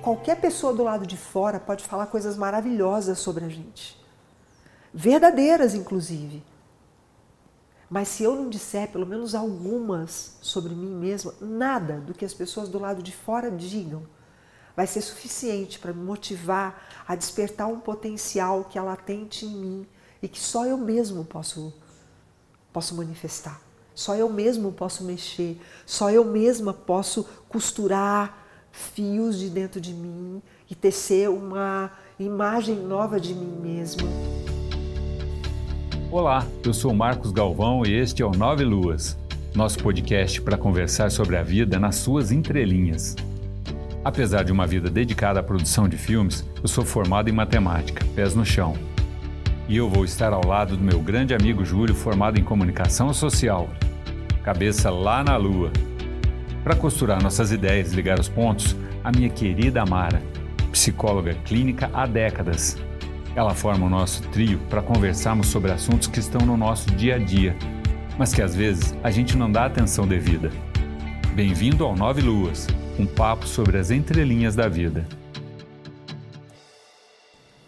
Qualquer pessoa do lado de fora pode falar coisas maravilhosas sobre a gente. Verdadeiras, inclusive. Mas se eu não disser pelo menos algumas sobre mim mesma, nada do que as pessoas do lado de fora digam vai ser suficiente para me motivar a despertar um potencial que é latente em mim e que só eu mesmo posso, posso manifestar. Só eu mesmo posso mexer, só eu mesma posso costurar fios de dentro de mim e tecer uma imagem nova de mim mesma. Olá, eu sou Marcos Galvão e este é o Nove Luas, nosso podcast para conversar sobre a vida nas suas entrelinhas. Apesar de uma vida dedicada à produção de filmes, eu sou formado em matemática, pés no chão. E eu vou estar ao lado do meu grande amigo Júlio, formado em comunicação social, cabeça lá na lua. Para costurar nossas ideias e ligar os pontos, a minha querida Amara, psicóloga clínica há décadas ela forma o nosso trio para conversarmos sobre assuntos que estão no nosso dia a dia, mas que às vezes a gente não dá atenção devida. Bem-vindo ao Nove Luas, um papo sobre as entrelinhas da vida.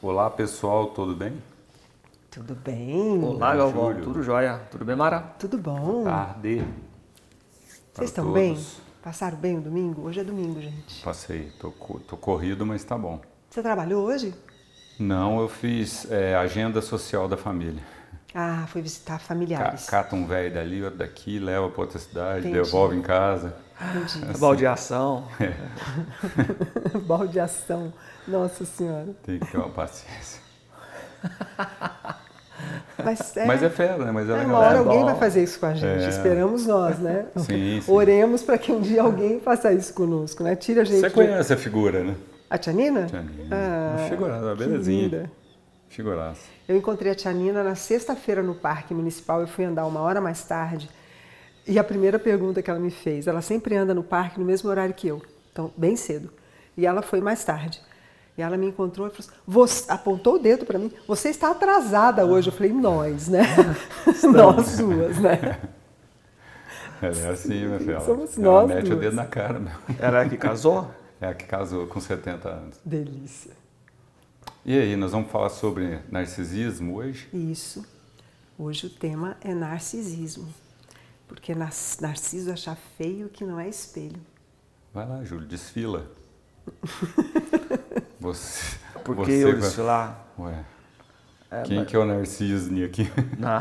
Olá pessoal, tudo bem? Tudo bem? Olá, Galvão, tudo jóia? Tudo bem, Mara? Tudo bom? Tarde. Vocês estão bem? Passaram bem o domingo? Hoje é domingo, gente. Passei, tô, tô corrido, mas tá bom. Você trabalhou hoje? Não, eu fiz é, agenda social da família. Ah, foi visitar familiares. Cata um velho dali, outro daqui, leva para outra cidade, Entendi. devolve em casa. Entendi. Assim. Baldeação. É. Baldeação. Nossa Senhora. Tem que ter uma paciência. Mas é, Mas é fera, né? Mas é, é Uma hora alguém vai fazer isso com a gente. É. Esperamos nós, né? Sim, sim. Oremos para que um dia alguém faça isso conosco, né? Tira a gente. Você conhece a figura, né? A Tia Nina? Tia Nina. Ah, uma belezinha. Figuraça. Eu encontrei a Tia Nina na sexta-feira no Parque Municipal. Eu fui andar uma hora mais tarde. E a primeira pergunta que ela me fez, ela sempre anda no parque no mesmo horário que eu, então bem cedo. E ela foi mais tarde. E ela me encontrou e falou assim, apontou o dedo para mim. Você está atrasada hoje. Eu falei, nós, né? nós duas, né? Ela é assim, minha filha. Somos ela nós mete duas. o dedo na cara. Meu. Ela é que casou? É a que casou com 70 anos. Delícia. E aí, nós vamos falar sobre narcisismo hoje? Isso. Hoje o tema é narcisismo. Porque Narciso acha feio que não é espelho. Vai lá, Júlio, desfila. você, Por que você eu vai- desfilar? Ué, É, quem mas- que é o Narciso aqui? Não,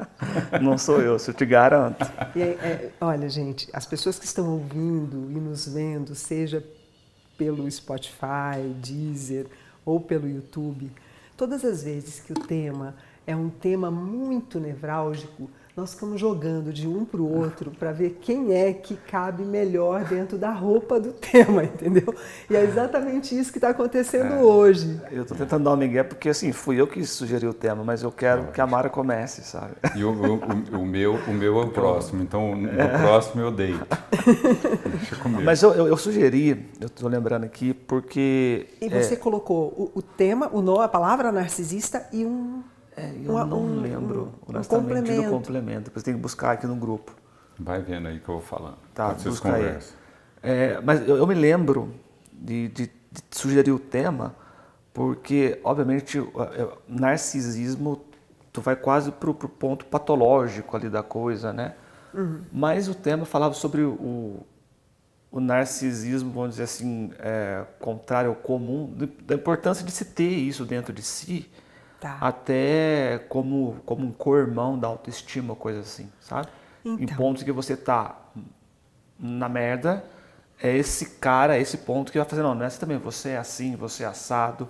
não sou eu, se eu te garanto. E é- olha, gente, as pessoas que estão ouvindo e nos vendo, seja pelo Spotify, Deezer ou pelo YouTube, todas as vezes que o tema é um tema muito nevrálgico, nós ficamos jogando de um para o outro para ver quem é que cabe melhor dentro da roupa do tema, entendeu? E é exatamente isso que está acontecendo hoje. Eu tô tentando dar um migué porque, assim, fui eu que sugeri o tema, mas eu quero que a Mara comece, sabe? E o, o- o meu, o meu é o próximo, então no próximo eu deito. Deixa comigo. Mas eu, eu, eu sugeri, eu tô lembrando aqui, porque... E você é, colocou o, o tema, o nome, a palavra narcisista e um é, eu um- não um- lembro, um honestamente, complemento. do complemento. Depois tem que buscar aqui no grupo. Vai vendo aí que eu vou falando. Tá, vocês busca aí. conversam. É, mas eu, eu me lembro de, de- de sugerir o tema porque, obviamente, é, narcisismo tu vai quase pro, pro ponto patológico ali da coisa, né? Mas o tema falava sobre o, o narcisismo, vamos dizer assim, é, contrário ao comum, da importância de se ter isso dentro de si, Tá. até como, como um cormão da autoestima, coisa assim, sabe? Em Então. pontos que você tá na merda, é esse cara, é esse ponto que vai fazer, não, nessa também, você é assim, você é assado,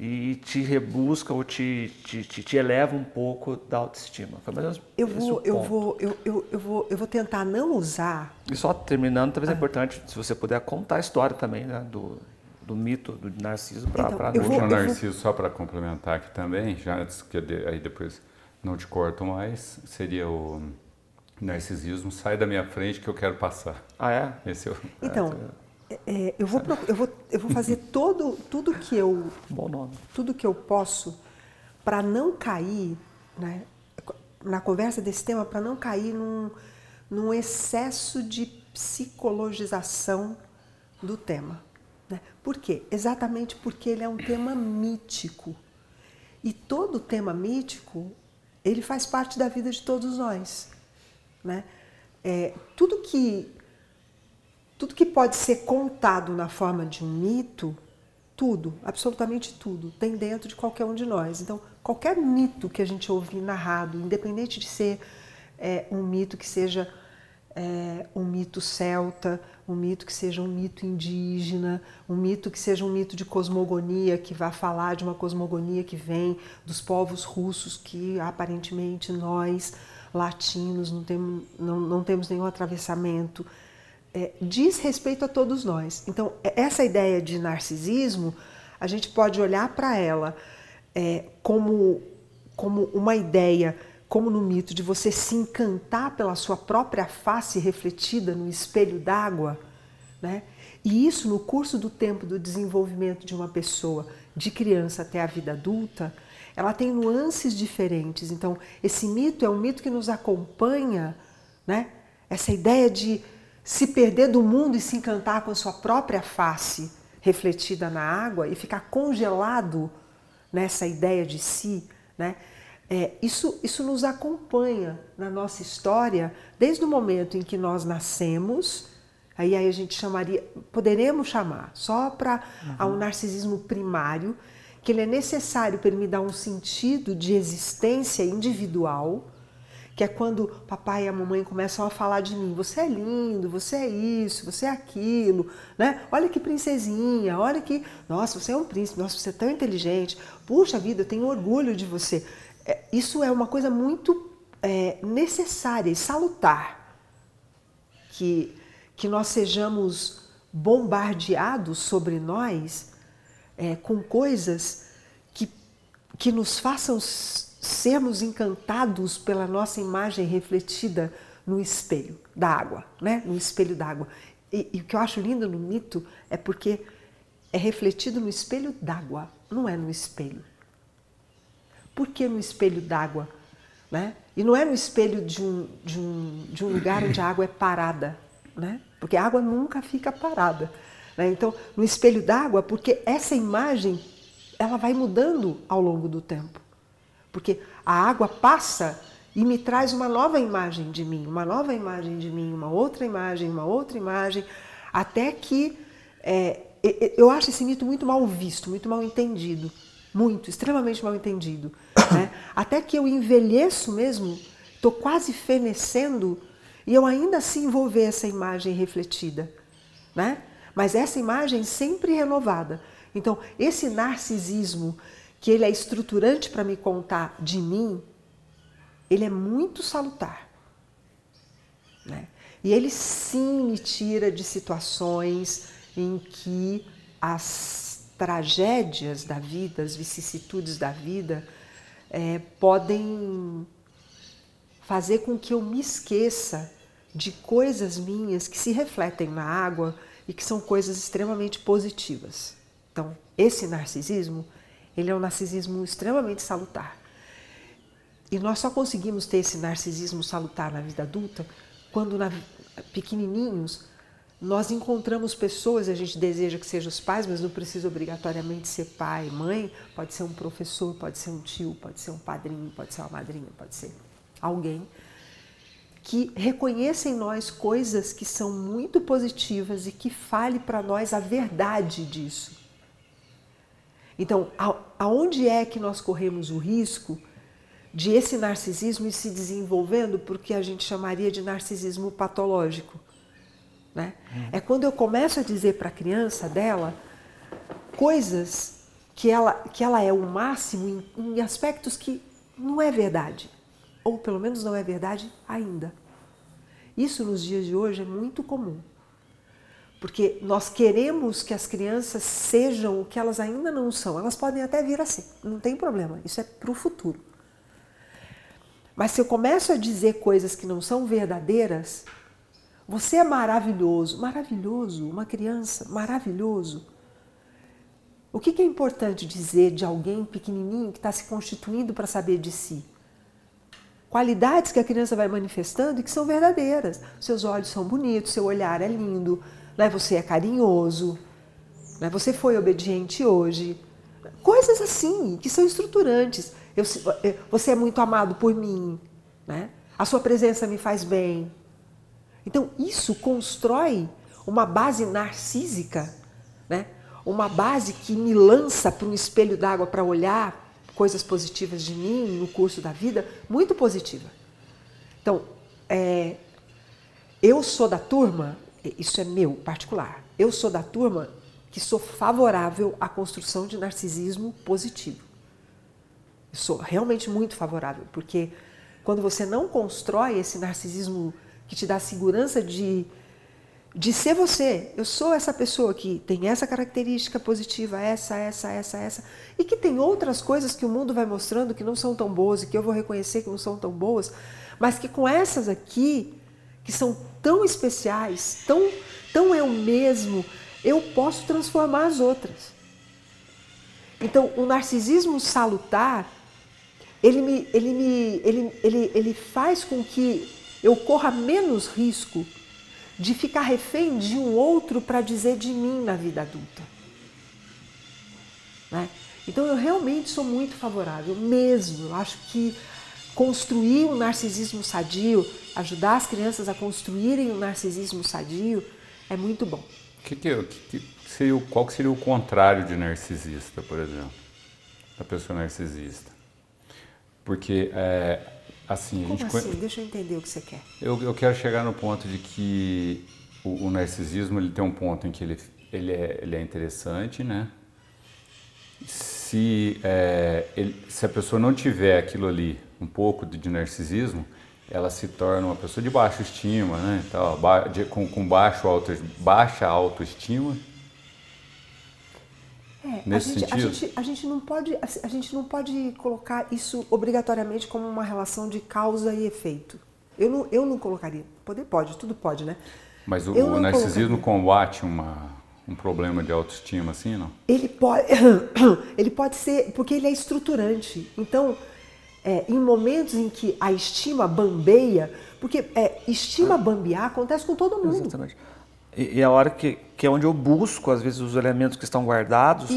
e te rebusca ou te, te, te, te eleva um pouco da autoestima. Foi mais ou menos Eu vou, eu vou, eu, eu, eu vou, eu vou tentar não usar. E só terminando, talvez é Ah. importante, se você puder contar a história também, né, do, do mito do Narciso para Então, eu O vou- eu Narciso, só para complementar aqui também, já que eu aí depois não te corto mais, seria o narcisismo, sai da minha frente que eu quero passar. Ah, é? Esse é o... Então, é, é, eu, vou, eu, vou, eu vou fazer todo, tudo que eu Bom nome. tudo que eu posso para não cair né, na conversa desse tema, para não cair num, num excesso de psicologização do tema. Por quê? Exatamente porque ele é um tema mítico. E todo tema mítico, ele faz parte da vida de todos nós. Né? É, tudo, que, tudo que pode ser contado na forma de um mito, tudo, absolutamente tudo, tem dentro de qualquer um de nós. Então, qualquer mito que a gente ouvir narrado, independente de ser é, um mito que seja é, um mito celta, um mito que seja um mito indígena, um mito que seja um mito de cosmogonia, que vá falar de uma cosmogonia que vem dos povos russos, que aparentemente nós, latinos, não temos, não, não temos nenhum atravessamento. É, diz respeito a todos nós. Então, é, essa ideia de narcisismo, a gente pode olhar para ela é, como, como uma ideia como no mito de você se encantar pela sua própria face refletida no espelho d'água, né? E isso no curso do tempo do desenvolvimento de uma pessoa, de criança até a vida adulta, ela tem nuances diferentes. Então, esse mito é um mito que nos acompanha, né? Essa ideia de se perder do mundo e se encantar com a sua própria face refletida na água e ficar congelado nessa ideia de si, né? É, isso, isso nos acompanha na nossa história desde o momento em que nós nascemos, aí, aí a gente chamaria, poderemos chamar, só para uhum. um narcisismo primário, que ele é necessário para ele me dar um sentido de existência individual, que é quando papai e a mamãe começam a falar de mim, você é lindo, você é isso, você é aquilo, né? Olha que princesinha, olha que, nossa, você é um príncipe, nossa, você é tão inteligente, puxa vida, eu tenho orgulho de você. É, isso é uma coisa muito é, necessária e salutar que, que nós sejamos bombardeados sobre nós é, com coisas que, que nos façam sermos encantados pela nossa imagem refletida no espelho da água, né? no espelho d'água. E, e o que eu acho lindo no mito é porque é refletido no espelho d'água, não é no espelho. Por que no espelho d'água? Né? E não é no espelho de um, de, um, de um lugar onde a água é parada, né? porque a água nunca fica parada. Né? Então, no espelho d'água, porque essa imagem ela vai mudando ao longo do tempo. Porque a água passa e me traz uma nova imagem de mim, uma nova imagem de mim, uma outra imagem, uma outra imagem, até que é, eu acho esse mito muito mal visto, muito mal entendido muito, extremamente mal entendido. Né? Até que eu envelheço mesmo, estou quase fenecendo e eu ainda assim vou ver essa imagem refletida. Né? Mas essa imagem sempre renovada. Então, esse narcisismo, que ele é estruturante para me contar de mim, ele é muito salutar. Né? E ele sim me tira de situações em que as tragédias da vida, as vicissitudes da vida, é, podem fazer com que eu me esqueça de coisas minhas que se refletem na água e que são coisas extremamente positivas. Então, esse narcisismo, ele é um narcisismo extremamente salutar. E nós só conseguimos ter esse narcisismo salutar na vida adulta quando, na, pequenininhos, nós encontramos pessoas, a gente deseja que sejam os pais, mas não precisa obrigatoriamente ser pai, mãe, pode ser um professor, pode ser um tio, pode ser um padrinho, pode ser uma madrinha, pode ser alguém que reconheça em nós coisas que são muito positivas e que fale para nós a verdade disso. Então, aonde é que nós corremos o risco de esse narcisismo ir se desenvolvendo porque a gente chamaria de narcisismo patológico? Né? Hum. É quando eu começo a dizer para a criança dela coisas que ela, que ela é o máximo em, em aspectos que não é verdade. Ou pelo menos não é verdade ainda. Isso nos dias de hoje é muito comum. Porque nós queremos que as crianças sejam o que elas ainda não são. Elas podem até vir a ser, não tem problema. Isso é para o futuro. Mas se eu começo a dizer coisas que não são verdadeiras, você é maravilhoso, maravilhoso, uma criança, maravilhoso. O que é importante dizer de alguém pequenininho que está se constituindo para saber de si? Qualidades que a criança vai manifestando e que são verdadeiras. Seus olhos são bonitos, seu olhar é lindo, né? você é carinhoso, né? você foi obediente hoje. Coisas assim, que são estruturantes. Eu, você é muito amado por mim, né? a sua presença me faz bem. Então, isso constrói uma base narcísica, né? uma base que me lança para um espelho d'água para olhar coisas positivas de mim no curso da vida, muito positiva. Então, é, eu sou da turma, isso é meu particular, eu sou da turma que sou favorável à construção de narcisismo positivo. Eu sou realmente muito favorável, porque quando você não constrói esse narcisismo que te dá segurança de de ser você. Eu sou essa pessoa que tem essa característica positiva, essa, essa, essa, essa, e que tem outras coisas que o mundo vai mostrando que não são tão boas e que eu vou reconhecer que não são tão boas, mas que com essas aqui, que são tão especiais, tão, tão eu mesmo, eu posso transformar as outras. Então, o narcisismo salutar, ele me, ele me, ele, ele, ele faz com que eu corra menos risco de ficar refém de um outro para dizer de mim na vida adulta. Né? Então eu realmente sou muito favorável, mesmo. Eu acho que construir um narcisismo sadio, ajudar as crianças a construírem um narcisismo sadio, é muito bom. Que que, que seria, qual que seria o contrário de narcisista, por exemplo? Da pessoa narcisista? Porque é, Assim, Como assim? Deixa eu entender o que você quer. Eu, eu quero chegar no ponto de que o, o, narcisismo ele tem um ponto em que ele, ele, é, ele é interessante, né? Se, é, ele, se a pessoa não tiver aquilo ali, um pouco de, de narcisismo, ela se torna uma pessoa de baixa estima, né? Então, de, com, com baixo auto, baixa autoestima é, Nesse a gente, sentido? A gente, a gente, não pode, a gente não pode colocar isso obrigatoriamente como uma relação de causa e efeito. Eu não, eu não colocaria. Poder pode, tudo pode, né? Mas o, o narcisismo colocaria. combate uma, um problema de autoestima, assim, não? Ele pode, ele pode ser, porque ele é estruturante. Então, é, em momentos em que a estima bambeia, porque é, estima bambear acontece com todo mundo. Exatamente. E, e é a hora que, que é onde eu busco, às vezes, os elementos que estão guardados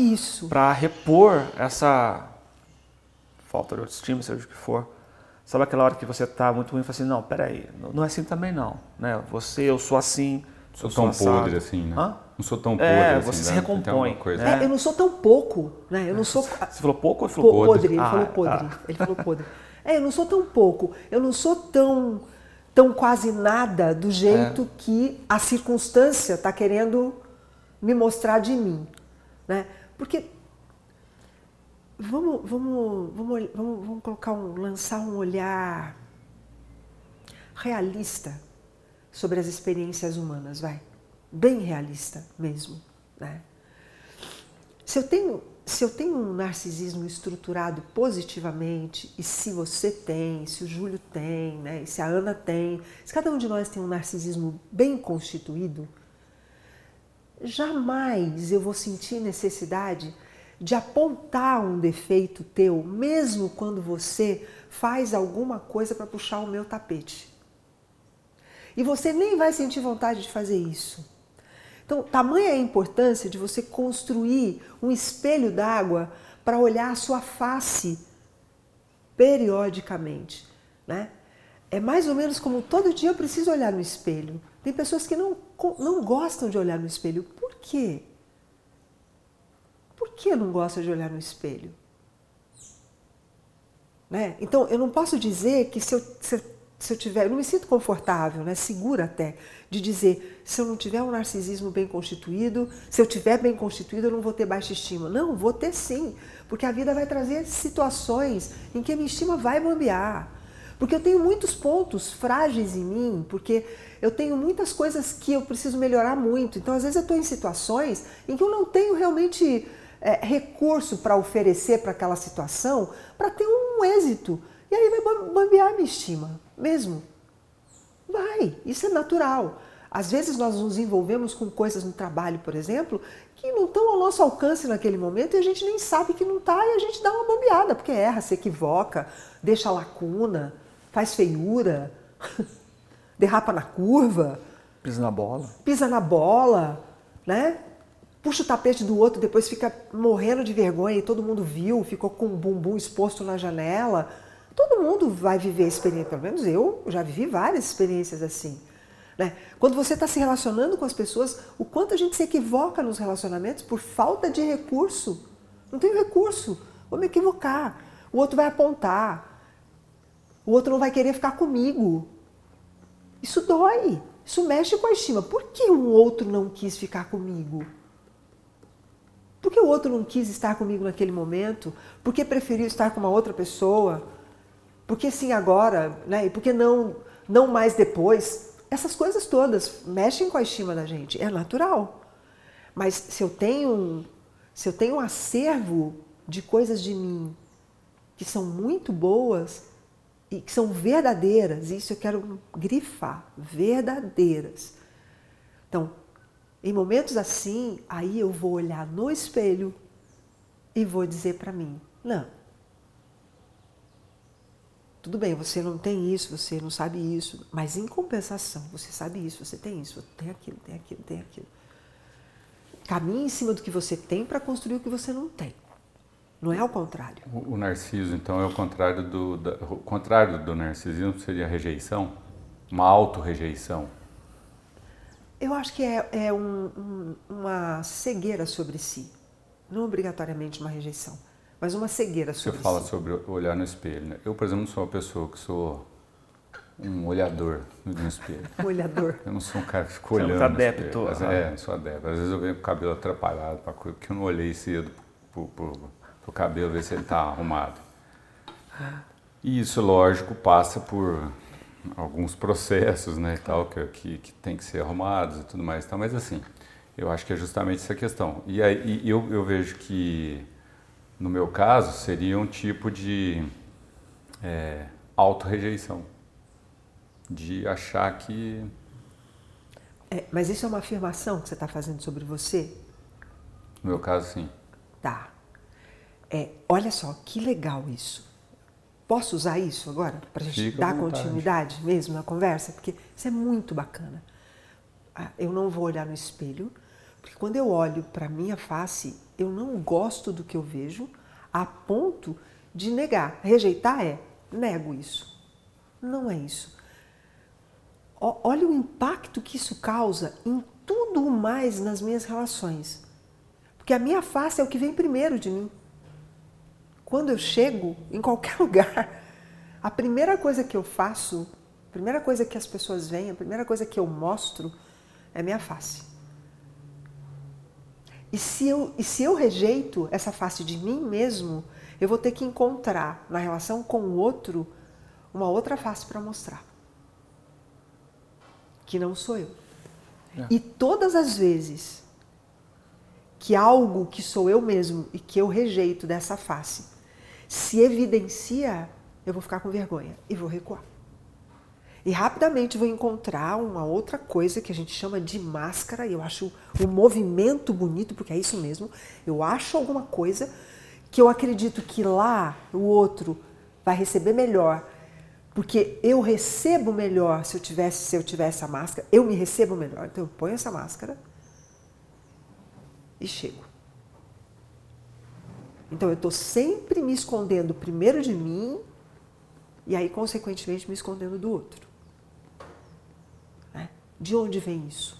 para repor essa falta de autoestima, seja o que for. Sabe aquela hora que você está muito ruim e fala assim, não, peraí, não é assim também não. Né? Você, eu sou assim, Sou tão sou podre assim, né? Hã? Não sou tão podre é, assim. você se né? recompõe. Coisa. É, eu não sou tão pouco, né? Eu não sou... Você falou pouco ou falou podre? podre? Ele ah, falou podre. Ah. Ele falou podre. É, eu não sou tão pouco. Eu não sou tão tão quase nada do jeito é. que a circunstância está querendo me mostrar de mim. Né? Porque vamos, vamos, vamos, vamos, vamos colocar um, lançar um olhar realista sobre as experiências humanas, vai. Bem realista mesmo. Né? Se eu tenho se eu tenho um narcisismo estruturado positivamente, e se você tem, se o Júlio tem, né, e se a Ana tem, se cada um de nós tem um narcisismo bem constituído, jamais eu vou sentir necessidade de apontar um defeito teu, mesmo quando você faz alguma coisa para puxar o meu tapete. E você nem vai sentir vontade de fazer isso. Então, tamanha é a importância de você construir um espelho d'água para olhar a sua face periodicamente, né? É mais ou menos como todo dia eu preciso olhar no espelho. Tem pessoas que não, não gostam de olhar no espelho. Por quê? Por que não gosta de olhar no espelho? Né? Então, eu não posso dizer que se eu, se, se eu tiver, eu não me sinto confortável, né, segura até, de dizer, se eu não tiver um narcisismo bem constituído, se eu tiver bem constituído, eu não vou ter baixa estima. Não, vou ter sim, porque a vida vai trazer situações em que a minha estima vai bambear. Porque eu tenho muitos pontos frágeis em mim, porque eu tenho muitas coisas que eu preciso melhorar muito. Então, às vezes, eu estou em situações em que eu não tenho realmente é, recurso para oferecer para aquela situação para ter um êxito. E aí vai bambear a minha estima, mesmo. Vai, isso é natural. Às vezes nós nos envolvemos com coisas no trabalho, por exemplo, que não estão ao nosso alcance naquele momento e a gente nem sabe que não está e a gente dá uma bambeada, porque erra, se equivoca, deixa lacuna. faz feiura, derrapa na curva, Pisa na bola. pisa na bola, né? Puxa o tapete do outro, depois fica morrendo de vergonha e todo mundo viu, ficou com o bumbum exposto na janela. Todo mundo vai viver experiência, pelo menos eu já vivi várias experiências assim. Né? Quando você está se relacionando com as pessoas, o quanto a gente se equivoca nos relacionamentos por falta de recurso. Não tenho recurso, vou me equivocar. O outro vai apontar, o outro não vai querer ficar comigo. Isso dói, isso mexe com a estima. Por que um outro não quis ficar comigo? Por que o outro não quis estar comigo naquele momento? Por que preferiu estar com uma outra pessoa? Por que sim agora? Né? E por que não, não mais depois? Essas coisas todas mexem com a estima da gente. É natural. Mas se eu tenho, se eu tenho um acervo de coisas de mim que são muito boas e que são verdadeiras, isso eu quero grifar, verdadeiras. Então, em momentos assim, aí eu vou olhar no espelho e vou dizer para mim: não. Tudo bem, você não tem isso, você não sabe isso, mas em compensação, você sabe isso, você tem isso, tem aquilo, tem aquilo, tem aquilo. Caminhe em cima do que você tem para construir o que você não tem. Não é ao contrário. O, o narciso, então, é o contrário do, da, o contrário do narcisismo seria a rejeição? Uma auto-rejeição? Eu acho que é, é um, um, uma cegueira sobre si. Não obrigatoriamente uma rejeição, mas uma cegueira Você sobre fala si. sobre olhar no espelho. Né? Eu, por exemplo, não sou uma pessoa que sou um olhador no espelho. Um olhador. Eu não sou um cara que fica Você é muito olhando. no adepto, espelho. Mas. É, sou adepto. Às vezes eu venho com o cabelo atrapalhado, pra coisa que eu não olhei cedo pro, pro, pro cabelo, ver se ele está arrumado. E isso, lógico, passa por alguns processos, né, e tal, que, que, que tem que ser arrumados e tudo mais. Então, mas assim, eu acho que é justamente essa questão. E aí e eu, eu vejo que, no meu caso, seria um tipo de é, auto-rejeição. De achar que É, mas isso é uma afirmação que você está fazendo sobre você? No meu caso, sim. Tá. É, olha só, que legal isso. Posso usar isso agora para a gente Fica dar continuidade mesmo na conversa? Porque isso é muito bacana. Ah, Eu não vou olhar no espelho, porque quando eu olho para minha face, eu não gosto do que eu vejo a ponto de negar. Rejeitar é nego isso. Não é isso. Ó- Olha o impacto que isso causa em tudo mais nas minhas relações. Porque a minha face é o que vem primeiro de mim. Quando eu chego em qualquer lugar, a primeira coisa que eu faço, a primeira coisa que as pessoas veem, a primeira coisa que eu mostro é minha face. E se eu, e se eu rejeito essa face de mim mesmo, eu vou ter que encontrar na relação com o outro uma outra face para mostrar. Que não sou eu. É. E todas as vezes que algo que sou eu mesmo e que eu rejeito dessa face se evidencia, eu vou ficar com vergonha e vou recuar. E rapidamente vou encontrar uma outra coisa que a gente chama de máscara, e eu acho o movimento bonito, porque é isso mesmo. Eu acho alguma coisa que eu acredito que lá o outro vai receber melhor, porque eu recebo melhor se eu tivesse se eu tivesse a máscara, eu me recebo melhor. Então eu ponho essa máscara e chego. Então eu estou sempre me escondendo primeiro de mim e aí, consequentemente, me escondendo do outro. De onde vem isso?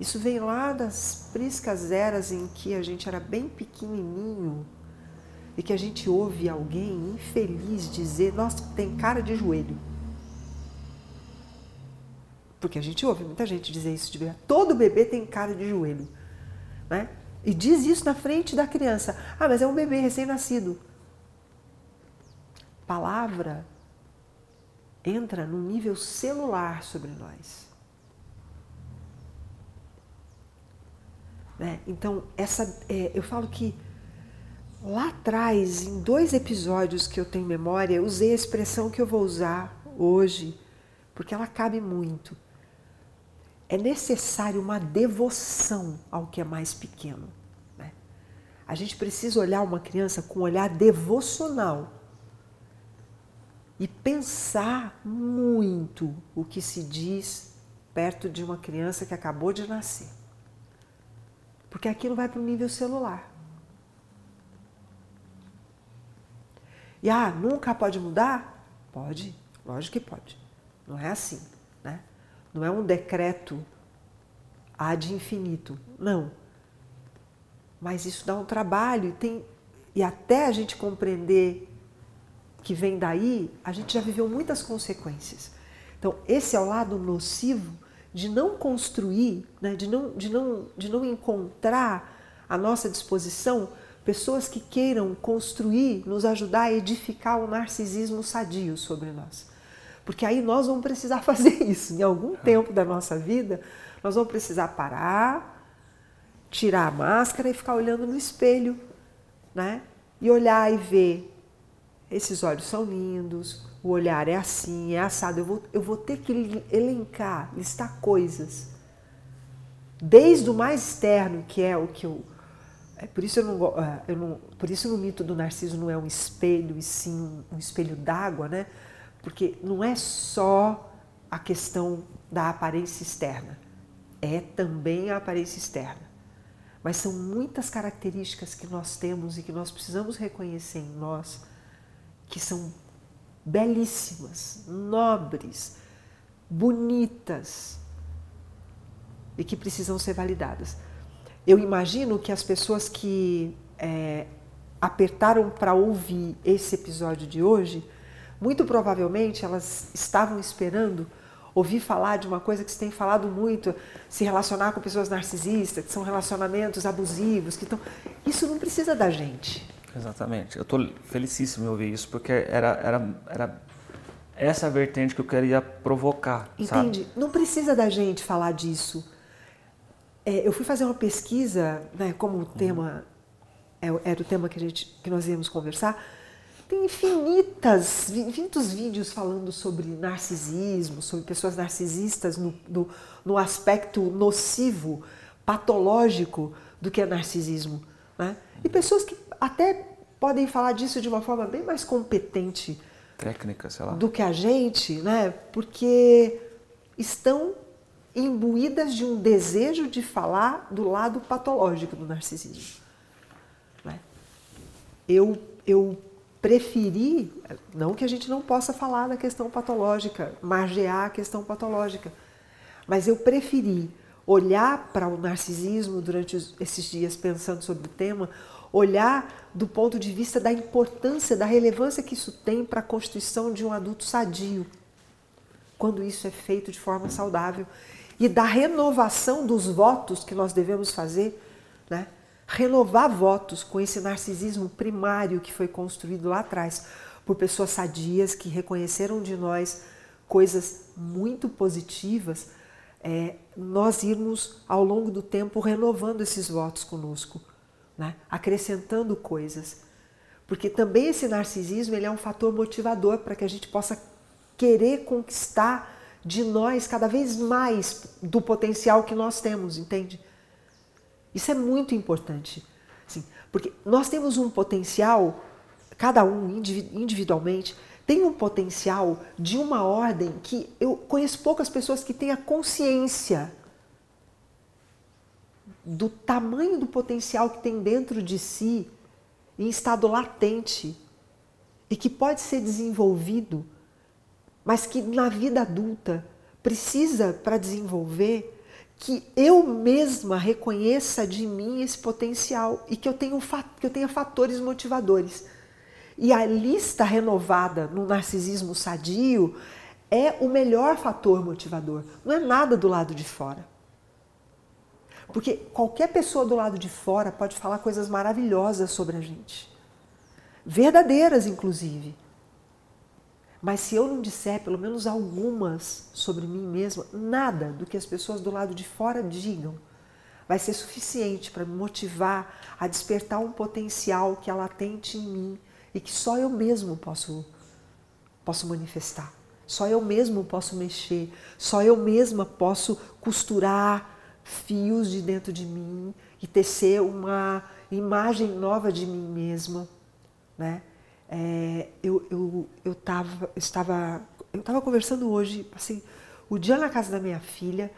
Isso vem lá das priscas eras em que a gente era bem pequenininho e que a gente ouve alguém infeliz dizer: Nossa, tem cara de joelho. Porque a gente ouve muita gente dizer isso de verdade. Todo bebê tem cara de joelho. Né? E diz isso na frente da criança. Ah, mas é um bebê recém-nascido. Palavra entra no nível celular sobre nós. Né? Então, essa, é, eu falo que lá atrás, em dois episódios que eu tenho memória, eu usei a expressão que eu vou usar hoje, porque ela cabe muito. É necessário uma devoção ao que é mais pequeno. né? A gente precisa olhar uma criança com um olhar devocional. E pensar muito o que se diz perto de uma criança que acabou de nascer. Porque aquilo vai para o nível celular. E ah, nunca pode mudar? Pode, lógico que pode. Não é assim, né? Não é um decreto ad infinito, não. Mas isso dá um trabalho e tem e até a gente compreender que vem daí, a gente já viveu muitas consequências. Então, esse é o lado nocivo de não construir, né, de, não, de, não, de não encontrar à nossa disposição pessoas que queiram construir, nos ajudar a edificar o narcisismo sadio sobre nós. Porque aí nós vamos precisar fazer isso. Em algum tempo da nossa vida, nós vamos precisar parar, tirar a máscara e ficar olhando no espelho, né? E olhar e ver esses olhos são lindos, o olhar é assim, é assado. Eu vou, eu vou ter que elencar, listar coisas. Desde o mais externo, que é o que eu. É por isso eu não, é, eu não, por isso no mito do Narciso não é um espelho e sim um, um espelho d'água, né? Porque não é só a questão da aparência externa, é também a aparência externa. Mas são muitas características que nós temos e que nós precisamos reconhecer em nós que são belíssimas, nobres, bonitas e que precisam ser validadas. Eu imagino que as pessoas que é, apertaram para ouvir esse episódio de hoje, muito provavelmente elas estavam esperando ouvir falar de uma coisa que você tem falado muito, se relacionar com pessoas narcisistas, que são relacionamentos abusivos, que estão. Isso não precisa da gente. Exatamente. Eu estou felicíssimo em ouvir isso, porque era, era, era essa vertente que eu queria provocar. Entende? Sabe? Não precisa da gente falar disso. É, eu fui fazer uma pesquisa, né, como o tema é, era o tema que, a gente, que nós íamos conversar. Tem infinitas, infinitos vídeos falando sobre narcisismo, sobre pessoas narcisistas no, no, no aspecto nocivo, patológico do que é narcisismo. Né? E pessoas que até podem falar disso de uma forma bem mais competente técnica, sei lá, do que a gente, né? Porque estão imbuídas de um desejo de falar do lado patológico do narcisismo. Né? Eu, eu preferi, não que a gente não possa falar da questão patológica, margear a questão patológica, mas eu preferi olhar para o narcisismo durante esses dias pensando sobre o tema, olhar do ponto de vista da importância, da relevância que isso tem para a constituição de um adulto sadio, quando isso é feito de forma saudável, e da renovação dos votos que nós devemos fazer, né? renovar votos com esse narcisismo primário que foi construído lá atrás por pessoas sadias que reconheceram de nós coisas muito positivas, é, nós irmos ao longo do tempo renovando esses votos conosco né? acrescentando coisas. Porque também esse narcisismo ele é um fator motivador para que a gente possa querer conquistar de nós cada vez mais do potencial que nós temos, entende? Isso é muito importante. Assim, porque nós temos um potencial, cada um individualmente, tem um potencial de uma ordem que eu conheço poucas pessoas que têm a consciência do tamanho do potencial que tem dentro de si em estado latente e que pode ser desenvolvido, mas que na vida adulta precisa para desenvolver que eu mesma reconheça de mim esse potencial e que eu, tenho, que eu tenha fatores motivadores. E a lista renovada no narcisismo sadio é o melhor fator motivador, não é nada do lado de fora. Porque qualquer pessoa do lado de fora pode falar coisas maravilhosas sobre a gente. Verdadeiras, inclusive. Mas se eu não disser pelo menos algumas sobre mim mesma, nada do que as pessoas do lado de fora digam vai ser suficiente para me motivar a despertar um potencial que é latente em mim e que só eu mesmo posso, posso manifestar. Só eu mesmo posso mexer, só eu mesma posso costurar, fios de dentro de mim e tecer uma imagem nova de mim mesma, né? É, eu, eu, eu, tava, estava, eu estava conversando hoje, assim, o dia na casa da minha filha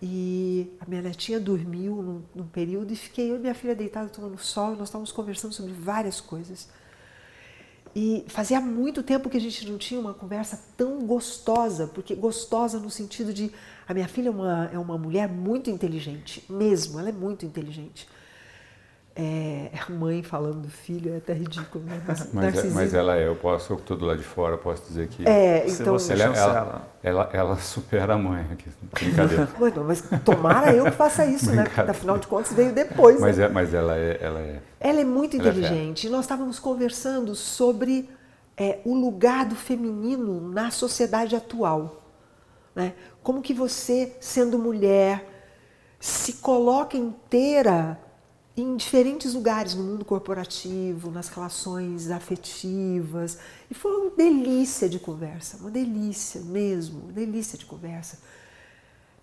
e a minha netinha dormiu num, num período e fiquei eu e minha filha deitada tomando sol e nós estávamos conversando sobre várias coisas. E fazia muito tempo que a gente não tinha uma conversa tão gostosa, porque gostosa no sentido de a minha filha é uma, é uma mulher muito inteligente, mesmo, ela é muito inteligente. É, a mãe falando do filho é até ridículo, né? Mas, mas, é, mas ela é, eu posso, eu estou do lado de fora, posso dizer que. É, então. Você ela, ela, ela, ela, supera a mãe aqui, brincadeira. Bueno, mas tomara eu que faça isso, né? Porque afinal de contas veio depois. Mas, né? é, mas ela é. Ela é, ela é muito é inteligente. É nós estávamos conversando sobre é, o lugar do feminino na sociedade atual. Né? Como que você, sendo mulher, se coloca inteira em diferentes lugares no mundo corporativo, nas relações afetivas. E foi uma delícia de conversa, uma delícia mesmo, uma delícia de conversa.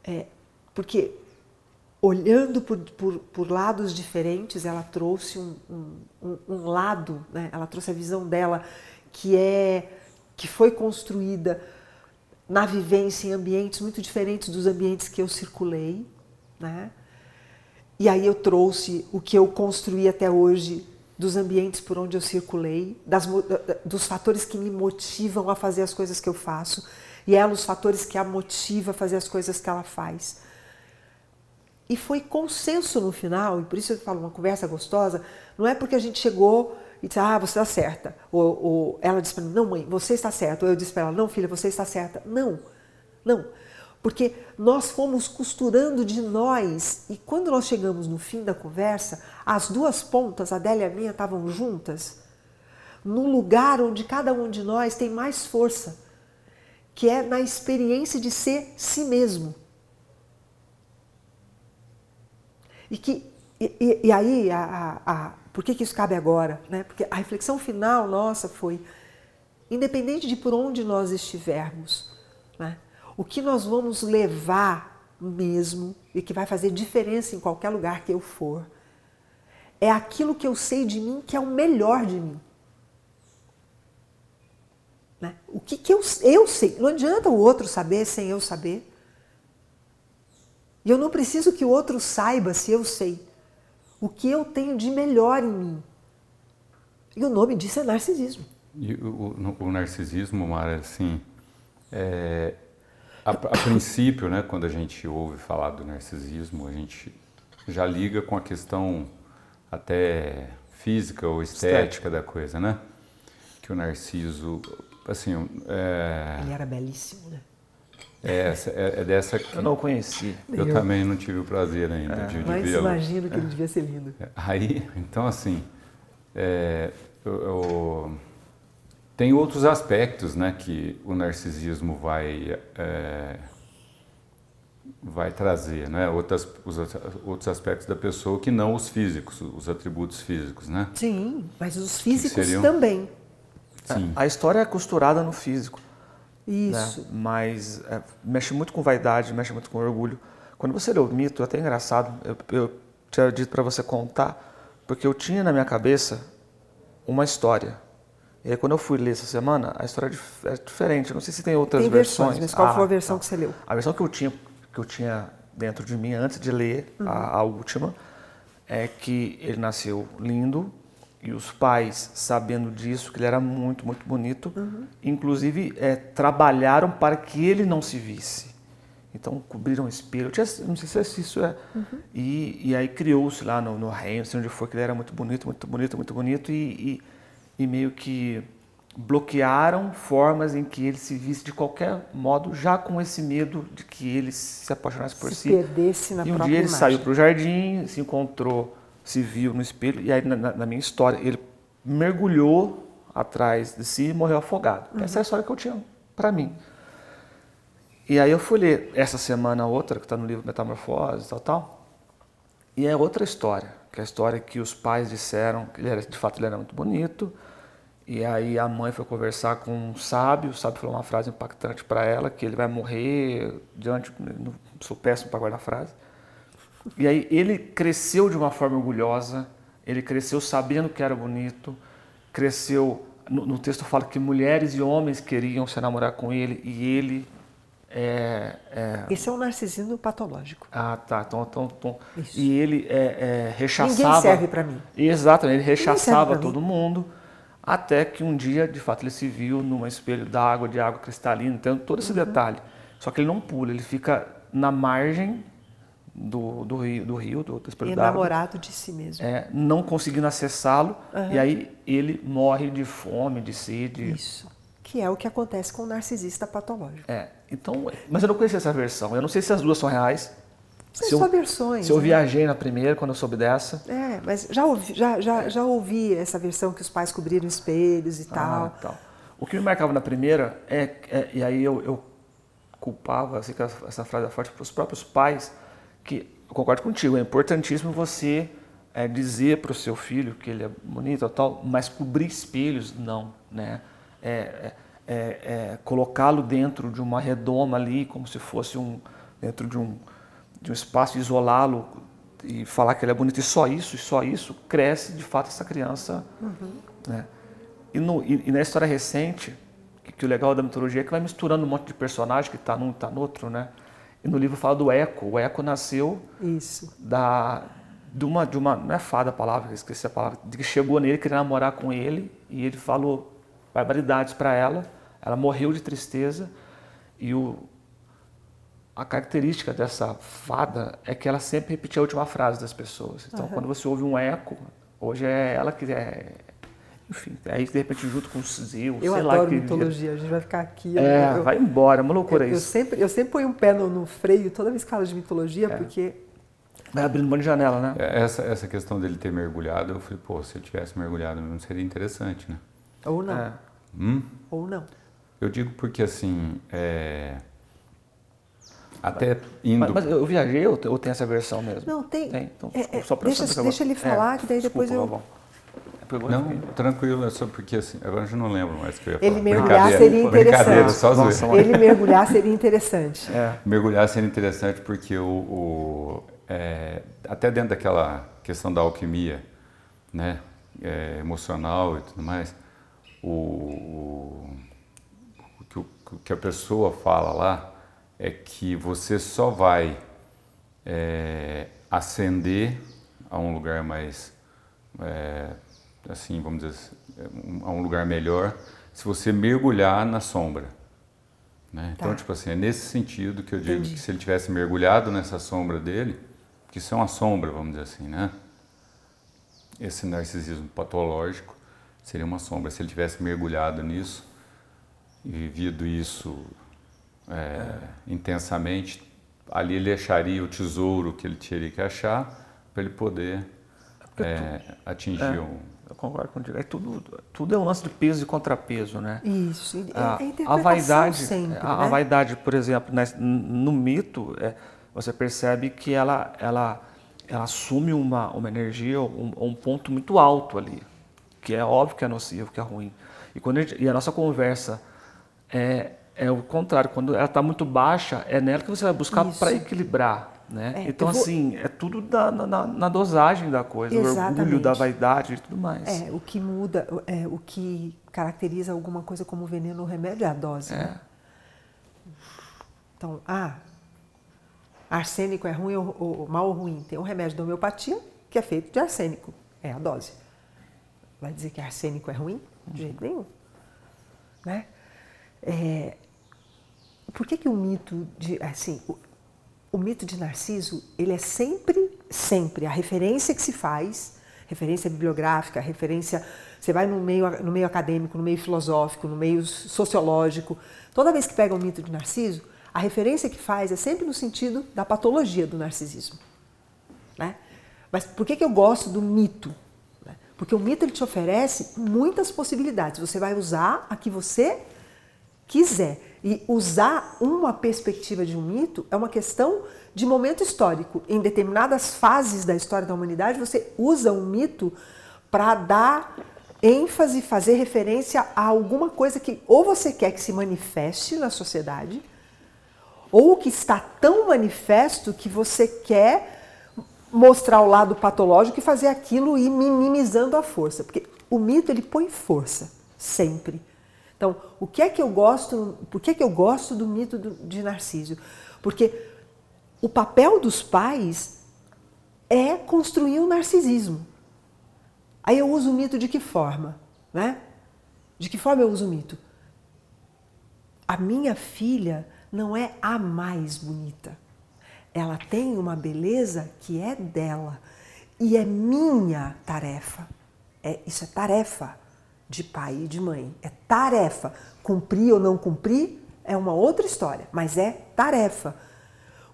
É, porque olhando por, por, por, lados diferentes, ela trouxe um, um, um lado, né? ela trouxe a visão dela que é que foi construída na vivência em ambientes muito diferentes dos ambientes que eu circulei, né? E aí eu trouxe o que eu construí até hoje dos ambientes por onde eu circulei, das, dos fatores que me motivam a fazer as coisas que eu faço, e ela os fatores que a motiva a fazer as coisas que ela faz. E foi consenso no final, e por isso eu falo uma conversa gostosa, não é porque a gente chegou e disse, ah, você está certa. Ou, ou ela disse para mim, não, mãe, você está certa. Ou eu disse para ela, não, filha, você está certa. Não, não. Porque nós fomos costurando de nós e quando nós chegamos no fim da conversa, as duas pontas, a dela e a minha, estavam juntas, num lugar onde cada um de nós tem mais força, que é na experiência de ser si mesmo. E que e, e, e aí, a, a, a, por que, que isso cabe agora? Né? Porque a reflexão final nossa foi, independente de por onde nós estivermos, né? O que nós vamos levar mesmo e que vai fazer diferença em qualquer lugar que eu for, é aquilo que eu sei de mim que é o melhor de mim. Né? O que, que eu, eu sei? Não adianta o outro saber sem eu saber. E eu não preciso que o outro saiba se eu sei. O que eu tenho de melhor em mim. E o nome disso é narcisismo. E o, o, o narcisismo, Mara, assim, é, a, a princípio, né, quando a gente ouve falar do narcisismo, a gente já liga com a questão até física ou estética, estética. da coisa, né? Que o Narciso, assim... É... Ele era belíssimo, né? É, é, é dessa que... Eu não conheci. Eu, eu também não tive o prazer ainda é. de, de Mas imagino que ele devia ser lindo. Aí, então assim, é, eu, eu tem outros aspectos né, que o narcisismo vai, é, vai trazer, né? Outras, os, outros aspectos da pessoa que não os físicos, os atributos físicos, né? Sim, mas os físicos seriam... também. Sim. A história é costurada no físico. Isso. Né? Mas é, mexe muito com vaidade, mexe muito com orgulho. Quando você lê o mito, é até engraçado, eu, eu tinha dito para você contar, porque eu tinha na minha cabeça uma história e aí, quando eu fui ler essa semana, a história é, é diferente. Eu não sei se tem outras tem versões. versões. Mas qual ah, foi a versão tá. que você leu? A versão que eu tinha, que eu tinha dentro de mim antes de ler uhum. a, a, última é que ele nasceu lindo e os pais, sabendo disso, que ele era muito, muito bonito, uhum. inclusive é, trabalharam para que ele não se visse. Então cobriram o espelho. Tinha, não sei se isso é. Uhum. E, e aí criou-se lá no, no reino, onde foi, que ele era muito bonito, muito bonito, muito bonito. e, e e meio que bloquearam formas em que ele se visse de qualquer modo, já com esse medo de que ele se apaixonasse por se si. Perdesse na e um dia ele imagem. saiu para o jardim, se encontrou, se viu no espelho, e aí na, na minha história ele mergulhou atrás de si e morreu afogado. Uhum. Essa é a história que eu tinha para mim. E aí eu fui ler essa semana outra, que está no livro Metamorfose e tal, tal, e é outra história, que é a história que os pais disseram que ele era, de fato ele era muito bonito, e aí a mãe foi conversar com um sábio, o sábio falou uma frase impactante para ela, que ele vai morrer diante, não sou péssimo para guardar frase. E aí ele cresceu de uma forma orgulhosa, ele cresceu sabendo que era bonito, cresceu no, no texto fala que mulheres e homens queriam se namorar com ele e ele é, é... Esse é um narcisismo patológico. Ah, tá. Então, então, então... E ele é, é, rechaçava. Ninguém serve para mim. Exatamente, ele rechaçava todo mim. mundo, até que um dia, de fato, ele se viu num espelho d'água, de água cristalina, então todo esse uhum. detalhe. Só que ele não pula, ele fica na margem do, do rio, do, rio, do, do espelho d'água. Enamorado de si mesmo. É, não conseguindo acessá-lo, uhum. e aí ele morre de fome, de sede. Isso que é o que acontece com o narcisista patológico. É, então, mas eu não conhecia essa versão. Eu não sei se as duas são reais. São se só eu, versões. Se eu né? viajei na primeira, quando eu soube dessa. É, mas já ouvi, já, já, já ouvi essa versão que os pais cobriram espelhos e ah, tal. tal. O que me marcava na primeira é, é e aí eu, eu culpava, assim, que essa frase é forte para os próprios pais, que eu concordo contigo, é importantíssimo você é, dizer para o seu filho que ele é bonito tal, mas cobrir espelhos, não, né? É, é, é, é, colocá-lo dentro de uma redoma ali, como se fosse um dentro de um, de um espaço, isolá-lo e falar que ele é bonito e só isso, e só isso, cresce de fato essa criança. Uhum. Né? E, no, e, e, na história recente, que, que, o legal da mitologia é que vai misturando um monte de personagem que está num está no outro, né? E no livro fala do Eco. O Eco nasceu isso. da de uma de uma não é fada a palavra, esqueci a palavra, de que chegou nele queria namorar com ele e ele falou barbaridades para ela. Ela morreu de tristeza e o, a característica dessa fada é que ela sempre repetia a última frase das pessoas. Então, uhum. quando você ouve um eco, hoje é ela que é. Enfim, aí de repente junto com o Zeus, eu sei adoro lá que mitologia, a gente vai ficar aqui. É, eu, vai embora, é uma loucura eu, isso. Eu sempre, eu sempre ponho um pé no, no freio toda vez que falo de mitologia, é. porque Vai abrindo um monte de janela, né? É, essa, essa questão dele ter mergulhado, eu falei, pô, se eu tivesse mergulhado não seria interessante, né? Ou não. É. Hum? Ou não. Eu digo porque assim, é... até indo. Mas, mas, eu viajei ou, ou tem essa versão mesmo? Não, tem. tem. Então, é, só deixa, deixa ele falar, é, que daí depois desculpa, eu. Não, tranquilo, é só porque assim, agora eu já não lembro mais o que eu ia falar. Ele mergulhar seria interessante. Só Nossa, ele mergulhar seria interessante. É. Mergulhar seria interessante porque o, o é, até dentro daquela questão da alquimia, né, é, emocional e tudo mais, o, o, que, o, que a pessoa fala lá é que você só vai é, ascender a um lugar mais, é, assim, vamos dizer, a um lugar melhor, se você mergulhar na sombra. Né? Então, tá. tipo assim, é nesse sentido que eu digo Entendi. que se ele tivesse mergulhado nessa sombra dele, que isso é uma sombra, vamos dizer assim, né? Esse narcisismo patológico, seria uma sombra. Se ele tivesse mergulhado nisso e vivido isso é, é. intensamente, ali ele acharia o tesouro que ele teria que achar para ele poder é, atingir é, um. Eu concordo contigo. É tudo, tudo é um lance de peso e contrapeso, né? Isso. A, é a vaidade, sempre, a, né? a, vaidade, por exemplo, no mito, é, você percebe que ela, ela, ela assume uma, uma energia, um, um ponto muito alto ali que é óbvio que é nocivo, que é ruim. E, quando a, gente, e a nossa conversa é, é o contrário, quando ela está muito baixa, é nela que você vai buscar para equilibrar. Né? É, então, vou... assim, é tudo da, na, na, dosagem da coisa, Exatamente. o orgulho da vaidade e tudo mais. É, o que muda, é, o que caracteriza alguma coisa como veneno ou remédio é a dose. É. Né? Então, ah, arsênico é ruim ou, ou, mal ou ruim? Tem um remédio da homeopatia que é feito de arsênico, é a dose. Vai dizer que arsênico é ruim? De jeito nenhum. Né? É, por que, que o mito de. Assim, o, o mito de Narciso, ele é sempre, sempre a referência que se faz, referência bibliográfica, referência. Você vai no meio, no meio acadêmico, no meio filosófico, no meio sociológico. Toda vez que pega o mito de Narciso, a referência que faz é sempre no sentido da patologia do narcisismo. Né? Mas por que, que eu gosto do mito? Porque o mito ele te oferece muitas possibilidades. Você vai usar a que você quiser. E usar uma perspectiva de um mito é uma questão de momento histórico. Em determinadas fases da história da humanidade, você usa um mito para dar ênfase, fazer referência a alguma coisa que ou você quer que se manifeste na sociedade, ou que está tão manifesto que você quer mostrar o lado patológico e fazer aquilo e minimizando a força. Porque o mito ele põe força. sempre. Então, o que é que eu gosto, por que é que eu gosto do mito de Narciso? Porque o papel dos pais é construir o narcisismo. Aí eu uso o mito de que forma, né? De que forma eu uso o mito? A minha filha não é a mais bonita. Ela tem uma beleza que é dela e é minha tarefa. É, isso é tarefa de pai e de mãe. É tarefa. Cumprir ou não cumprir é uma outra história, mas é tarefa.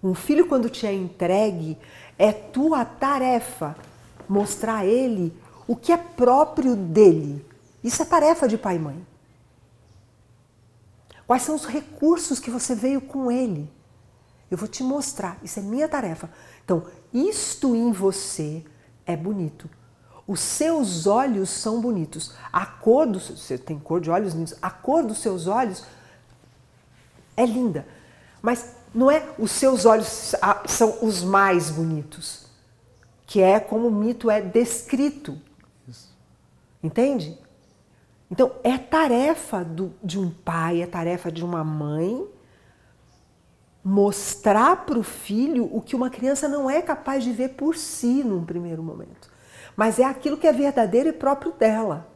Um filho, quando te é entregue, é tua tarefa mostrar a ele o que é próprio dele. Isso é tarefa de pai e mãe. Quais são os recursos que você veio com ele? Eu vou te mostrar, isso é minha tarefa. Então, isto em você é bonito. Os seus olhos são bonitos. A cor dos você tem cor de olhos lindos. A cor dos seus olhos é linda. Mas não é os seus olhos são os mais bonitos, que é como o mito é descrito. Entende? Então, é tarefa do, de um pai, é tarefa de uma mãe mostrar para o filho o que uma criança não é capaz de ver por si num primeiro momento, mas é aquilo que é verdadeiro e próprio dela.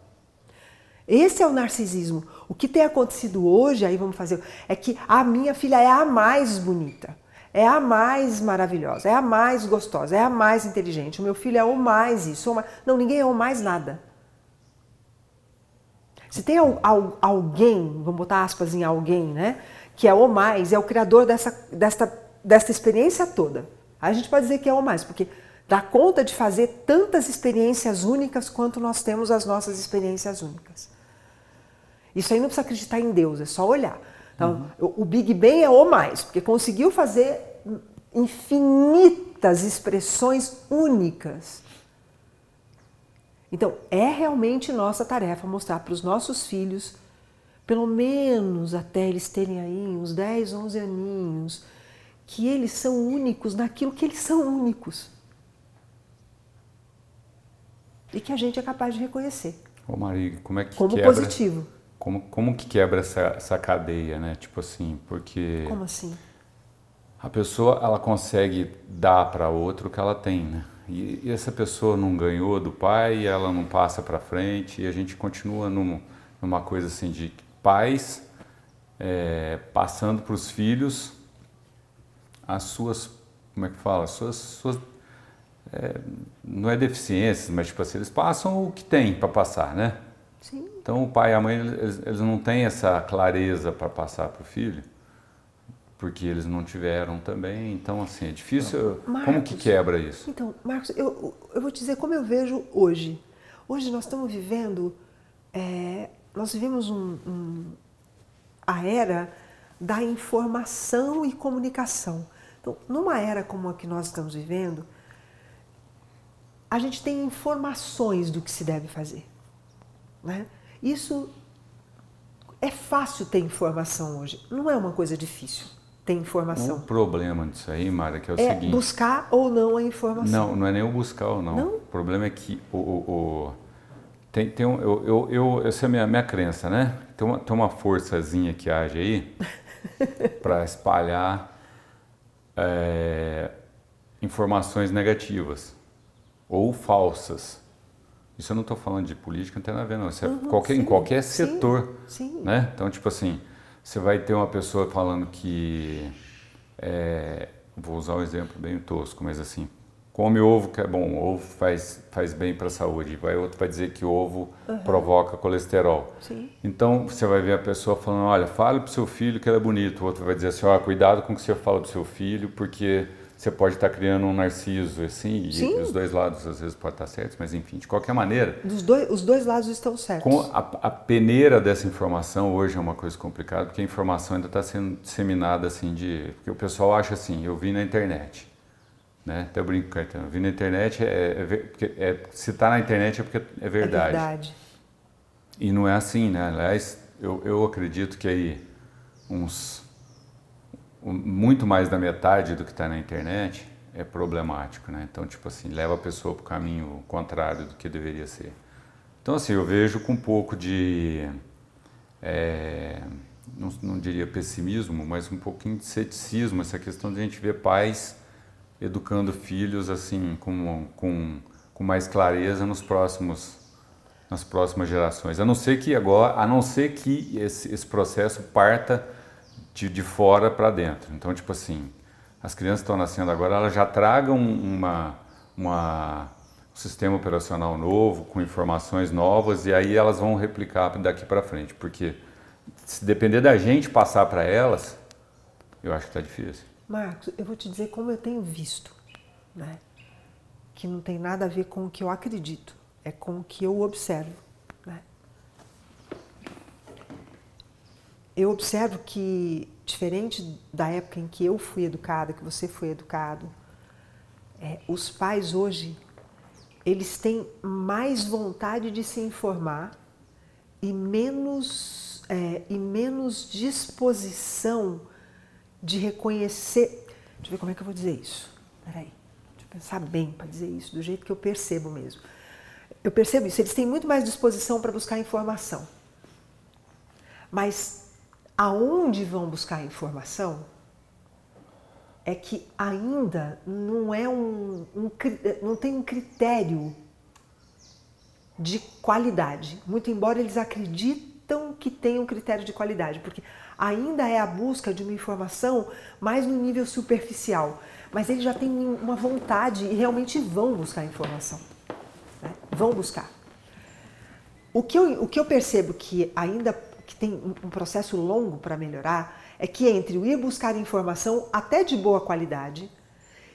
Esse é o narcisismo. O que tem acontecido hoje, aí vamos fazer, é que a minha filha é a mais bonita, é a mais maravilhosa, é a mais gostosa, é a mais inteligente. O meu filho é o mais isso, o mais... não, ninguém é o mais nada. Se tem alguém, vamos botar aspas em alguém, né? que é o mais, é o criador dessa, dessa, dessa experiência toda. Aí a gente pode dizer que é o mais, porque dá conta de fazer tantas experiências únicas quanto nós temos as nossas experiências únicas. Isso aí não precisa acreditar em Deus, é só olhar. Então, uhum. o Big Bang é o mais, porque conseguiu fazer infinitas expressões únicas. Então, é realmente nossa tarefa mostrar para os nossos filhos pelo menos até eles terem aí uns 10, 11 aninhos, que eles são únicos naquilo que eles são únicos. E que a gente é capaz de reconhecer. Ô Maria, como é que como quebra, positivo. Como, como que quebra essa, essa cadeia, né? Tipo assim, porque... Como assim? A pessoa, ela consegue dar para outro o que ela tem, né? E, e, essa pessoa não ganhou do pai, ela não passa para frente, e a gente continua num, numa coisa assim de pais é, passando para os filhos as suas, como é que fala, as suas, suas é, não é deficiências, mas tipo assim, eles passam o que tem para passar, né? Sim. Então o pai e a mãe, eles, eles não têm essa clareza para passar para o filho, porque eles não tiveram também, então assim, é difícil, Marcos, como que quebra isso? Então, Marcos, eu, eu vou te dizer como eu vejo hoje. Hoje nós estamos vivendo é, nós vivemos um, um, a era da informação e comunicação. Então, numa era como a que nós estamos vivendo, a gente tem informações do que se deve fazer. Né? Isso é fácil ter informação hoje, não é uma coisa difícil ter informação. O problema disso aí, Mara, que é o é seguinte... buscar ou não a informação. Não, não é nem o buscar ou não. não? O problema é que o, o, o tem, tem um, eu, eu, eu, essa é a minha, minha crença, né? Tem uma, tem uma forçazinha que age aí para espalhar é, informações negativas ou falsas. Isso eu não estou falando de política, não tem nada a ver, não. Isso é uhum, qualquer, em qualquer setor. Sim, sim. Né? Então, tipo assim, você vai ter uma pessoa falando que. É, vou usar um exemplo bem tosco, mas assim, come ovo que é bom, ovo faz, faz bem para a saúde. Vai outro vai dizer que ovo uhum. provoca colesterol. Sim. Então você vai ver a pessoa falando, olha, fale para o seu filho que ele é bonito. O outro vai dizer assim, ó, cuidado com o que você fala para o seu filho, porque você pode estar criando um narciso, assim, e Sim. os dois lados às vezes podem estar certos, mas enfim, de qualquer maneira. Dois, os dois lados estão certos. Com a, a peneira dessa informação hoje é uma coisa complicada, porque a informação ainda está sendo disseminada assim de. Porque o pessoal acha assim, eu vi na internet. Né? Até eu brinco com a Vi na internet, é, é, é, se está na internet é porque é verdade. É verdade. E não é assim, né? Aliás, eu, eu acredito que aí uns muito mais da metade do que está na internet é problemático, né? Então, tipo assim, leva a pessoa para o caminho contrário do que deveria ser. Então, assim, eu vejo com um pouco de. É, não, não, diria pessimismo, mas um pouquinho de ceticismo essa questão de a gente ver pais educando filhos assim com, com, com mais clareza nos próximos nas próximas gerações. A não ser que agora, a não ser que esse, esse processo parta de, de fora para dentro. Então, tipo assim, as crianças estão nascendo agora, elas já tragam uma, uma, um sistema operacional novo, com informações novas, e aí elas vão replicar daqui para frente. Porque se depender da gente passar para elas, eu acho que está difícil. Marcos, eu vou te dizer como eu tenho visto, né? que não tem nada a ver com o que eu acredito, é com o que eu observo. Né? Eu observo que, diferente da época em que eu fui educada, que você foi educado, é, os pais hoje eles têm mais vontade de se informar e menos, é, e menos disposição de reconhecer. Deixa eu ver como é que eu vou dizer isso. Peraí, deixa eu pensar bem para dizer isso, do jeito que eu percebo mesmo. Eu percebo isso, eles têm muito mais disposição para buscar informação. Mas aonde vão buscar informação é que ainda não é um, um não tem um critério de qualidade, muito embora eles acreditam que tem um critério de qualidade, porque ainda é a busca de uma informação mais no nível superficial, mas eles já têm uma vontade e realmente vão buscar informação, né? vão buscar. O que, eu, o que eu percebo que ainda que tem um processo longo para melhorar é que entre o ir buscar informação até de boa qualidade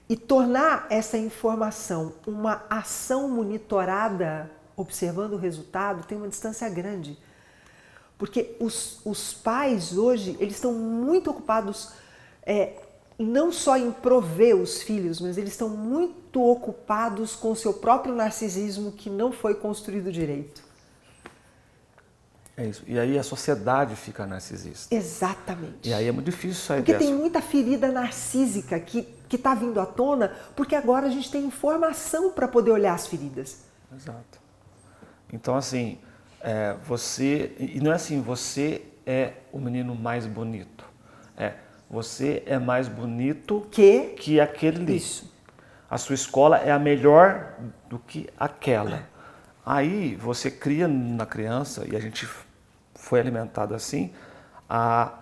e tornar essa informação uma ação monitorada observando o resultado tem uma distância grande. Porque os, os pais hoje, eles estão muito ocupados é, não só em prover os filhos, mas eles estão muito ocupados com o seu próprio narcisismo que não foi construído direito. É isso. E aí a sociedade fica narcisista. Exatamente. E aí é muito difícil sair Porque dessa. tem muita ferida narcísica que está vindo à tona, porque agora a gente tem informação para poder olhar as feridas. Exato. Então, assim, é, você. E não é assim, você é o menino mais bonito. É, você é mais bonito que, que aquele ali. Isso. A sua escola é a melhor do que aquela. Aí você cria na criança, e a gente foi alimentado assim, a,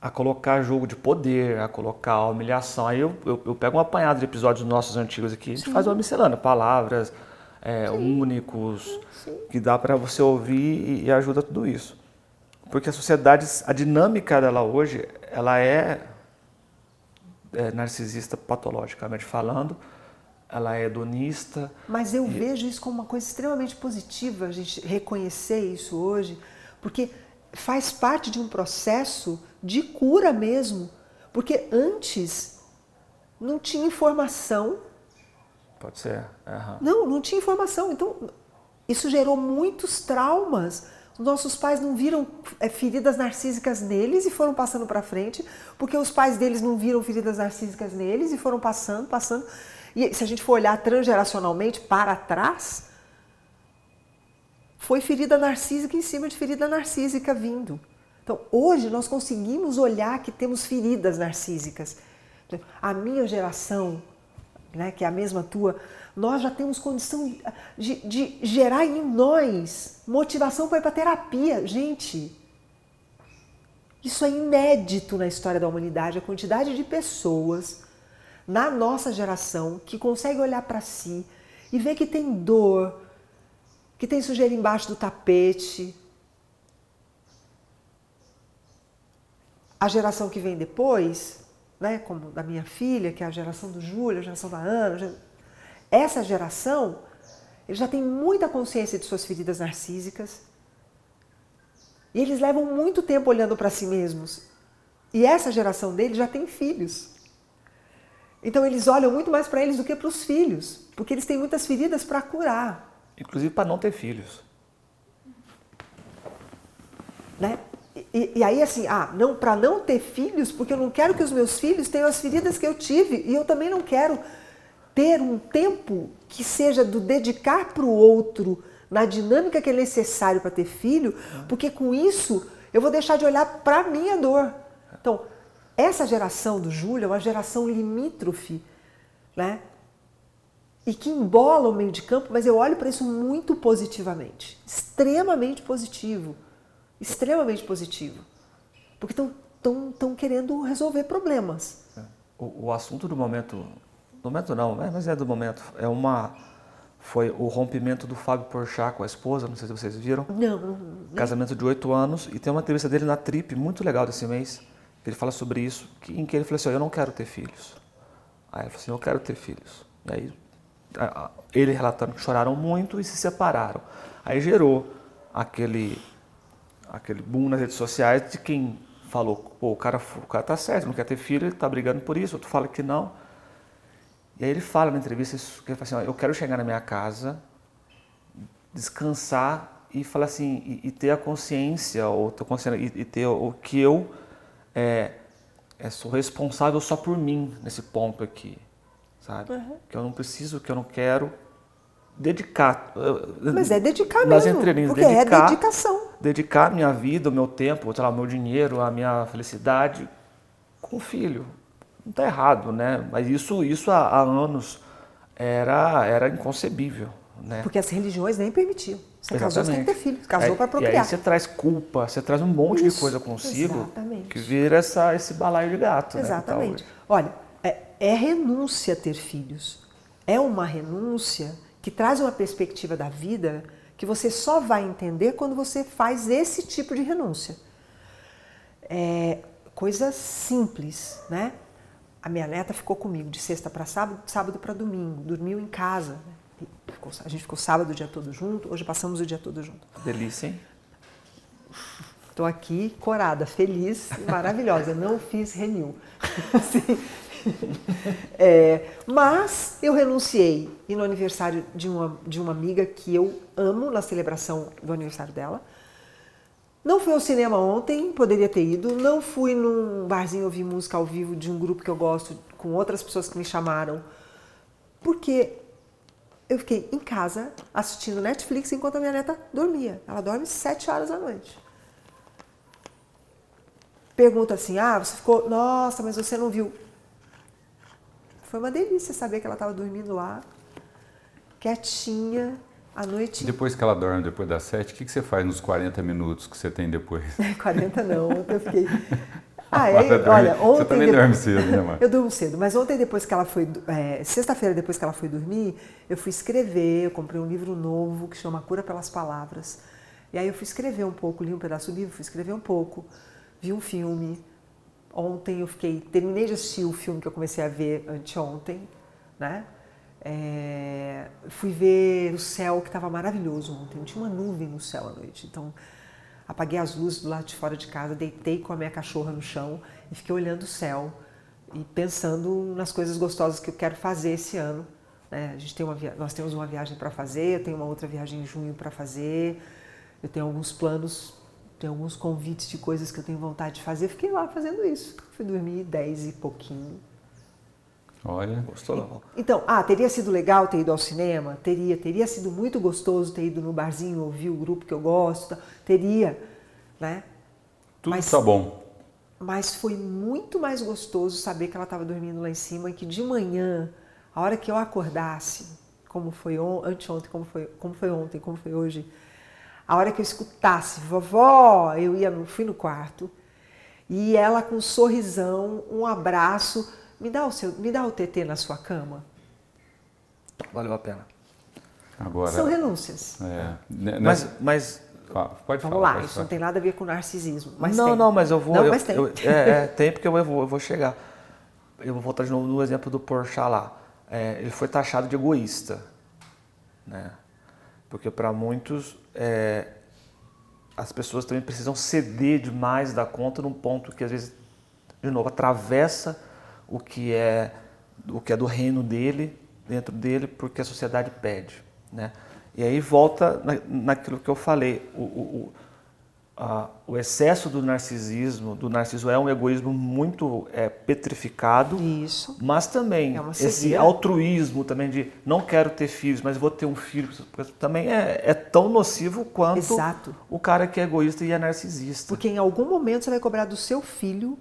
a colocar jogo de poder, a colocar humilhação. Aí eu, eu, eu pego um apanhado de episódios nossos antigos aqui, a gente Sim. faz uma miscelânea, palavras é, únicos, Sim. que dá para você ouvir e, e, ajuda tudo isso. Porque a sociedade, a dinâmica dela hoje, ela é, é narcisista patologicamente falando, ela é hedonista. Mas eu e... vejo isso como uma coisa extremamente positiva, a gente reconhecer isso hoje, porque faz parte de um processo de cura mesmo. Porque antes não tinha informação Pode ser. Uhum. Não, não tinha informação. Então, isso gerou muitos traumas. Nossos pais não viram é, feridas narcísicas neles e foram passando para frente, porque os pais deles não viram feridas narcísicas neles e foram passando, passando. E se a gente for olhar transgeracionalmente para trás, foi ferida narcísica em cima de ferida narcísica vindo. Então, hoje nós conseguimos olhar que temos feridas narcísicas. A minha geração né, que é a mesma tua, nós já temos condição de, de gerar em nós motivação para ir para terapia. Gente, isso é inédito na história da humanidade, a quantidade de pessoas na nossa geração que consegue olhar para si e ver que tem dor, que tem sujeira embaixo do tapete. A geração que vem depois né, como da minha filha, que é a geração do Júlio, a geração da Ana, essa geração, eles já têm muita consciência de suas feridas narcísicas. E eles levam muito tempo olhando para si mesmos. E essa geração deles já tem filhos. Então eles olham muito mais para eles do que para os filhos, porque eles têm muitas feridas para curar. Inclusive para não ter filhos. Né? E, e, aí assim, ah, não, para não ter filhos, porque eu não quero que os meus filhos tenham as feridas que eu tive e eu também não quero ter um tempo que seja do dedicar para o outro na dinâmica que é necessário para ter filho, porque com isso eu vou deixar de olhar para a minha dor. Então, essa geração do Júlio é uma geração limítrofe, né? E que embola o meio de campo, mas eu olho para isso muito positivamente. Extremamente positivo. Extremamente positivo. Porque estão querendo resolver problemas. É. O, o assunto do momento momento não, né? mas é do momento. É uma foi o rompimento do Fábio Porchat com a esposa, não sei se vocês viram. Não. Casamento de oito anos e tem uma entrevista dele na Trip muito legal desse mês. Ele fala sobre isso, que, em que ele falou assim, eu não quero ter filhos. Aí ele falou assim, eu quero ter filhos. E aí ele relatando que choraram muito e se separaram. Aí gerou aquele aquele boom nas redes sociais de quem falou, o cara, o cara tá certo, não quer ter filho, ele tá brigando por isso, outro fala que não. E aí ele fala na entrevista que ele fala assim, eu quero chegar na minha casa, descansar e falar assim, e, e ter a consciência, ou ter consciência, e, e, ter o que eu é, é, sou responsável só por mim nesse ponto aqui, sabe? Uhum. Que eu não preciso, que eu não quero dedicar. Mas é dedicar nas mesmo, entrelinhas, porque é dedicar, é dedicação. Dedicar minha vida, o meu tempo, sei lá, o meu dinheiro, a minha felicidade com o filho não está errado, né? Mas isso, isso há, há, anos era, era inconcebível, né? Porque as religiões nem permitiam. Você Exatamente. casou, você tem que ter filho. Casou para procriar. E aí você traz culpa, você traz um monte isso, de coisa consigo exatamente. que vira essa, esse balaio de gato. Né, tá exatamente. Né, Olha, é, é renúncia ter filhos. É uma renúncia que traz uma perspectiva da vida que você só vai entender quando você faz esse tipo de renúncia. É coisa simples, né? A minha neta ficou comigo de sexta para sábado, sábado para domingo, dormiu em casa. Né? Ficou, a gente ficou sábado o dia todo junto, hoje passamos o dia todo junto. Delícia, hein? Estou aqui corada, feliz e maravilhosa. Não fiz renil. é, mas eu renunciei e no aniversário de uma, de uma amiga que eu amo, na celebração do aniversário dela, não fui ao cinema ontem, poderia ter ido. Não fui num barzinho ouvir música ao vivo de um grupo que eu gosto, com outras pessoas que me chamaram. Porque eu fiquei em casa assistindo Netflix enquanto a minha neta dormia. Ela dorme sete horas da noite. Pergunta assim: ah, você ficou. Nossa, mas você não viu. Foi uma delícia saber que ela estava dormindo lá, quietinha, à noite. Depois que ela dorme, depois das sete, o que, que você faz nos 40 minutos que você tem depois? 40 não, eu fiquei. Ah, é, olha, ontem. Você também depois... dorme cedo, né, mãe? Eu durmo cedo, mas ontem, depois que ela foi. É, Sexta-feira, depois que ela foi dormir, eu fui escrever, eu comprei um livro novo que chama Cura pelas Palavras. E aí eu fui escrever um pouco, li um pedaço do livro, fui escrever um pouco, vi um filme. Ontem eu fiquei. Terminei de assistir o filme que eu comecei a ver anteontem, né? É, fui ver o céu que estava maravilhoso ontem. Tinha uma nuvem no céu à noite. Então, apaguei as luzes do lado de fora de casa, deitei com a minha cachorra no chão e fiquei olhando o céu e pensando nas coisas gostosas que eu quero fazer esse ano. Né? A gente tem uma nós temos uma viagem para fazer, eu tenho uma outra viagem em junho para fazer, eu tenho alguns planos, tenho alguns convites de coisas que eu tenho vontade de fazer. Fiquei lá fazendo isso. Fui dormir dez e pouquinho Olha. Gostou não? Então, ah, teria sido legal ter ido ao cinema? Teria. Teria sido muito gostoso ter ido no barzinho, ouvir o grupo que eu gosto. Teria, né? Tudo mas, tá bom. Mas foi muito mais gostoso saber que ela estava dormindo lá em cima e que de manhã, a hora que eu acordasse, como foi on, anteontem, como foi, como foi ontem, como foi hoje, a hora que eu escutasse, vovó, eu ia no, fui no quarto e ela com um sorrisão, um abraço me dá o seu, me dá o TT na sua cama. Valeu a pena. Agora, São renúncias. É, mas, mas pode Vamos falar, lá, isso falar. não tem nada a ver com narcisismo. Mas não, tem. não, mas eu vou. Não, eu, mas tem. Eu, é, é, tem porque eu vou, eu vou chegar. Eu vou voltar de novo no exemplo do Porchat lá. É, ele foi taxado de egoísta, né? Porque para muitos é, as pessoas também precisam ceder demais da conta num ponto que às vezes, de novo, atravessa o que é o que é do reino dele dentro dele porque a sociedade pede, né? E aí volta na, naquilo que eu falei, o, o, uh, o excesso do narcisismo, do narciso é um egoísmo muito é, petrificado. Isso. Mas também É esse altruísmo também de não quero ter filhos, mas vou ter um filho, também é, é tão nocivo quanto Exato. o cara que é egoísta e é narcisista. Porque em algum momento você vai cobrar do seu filho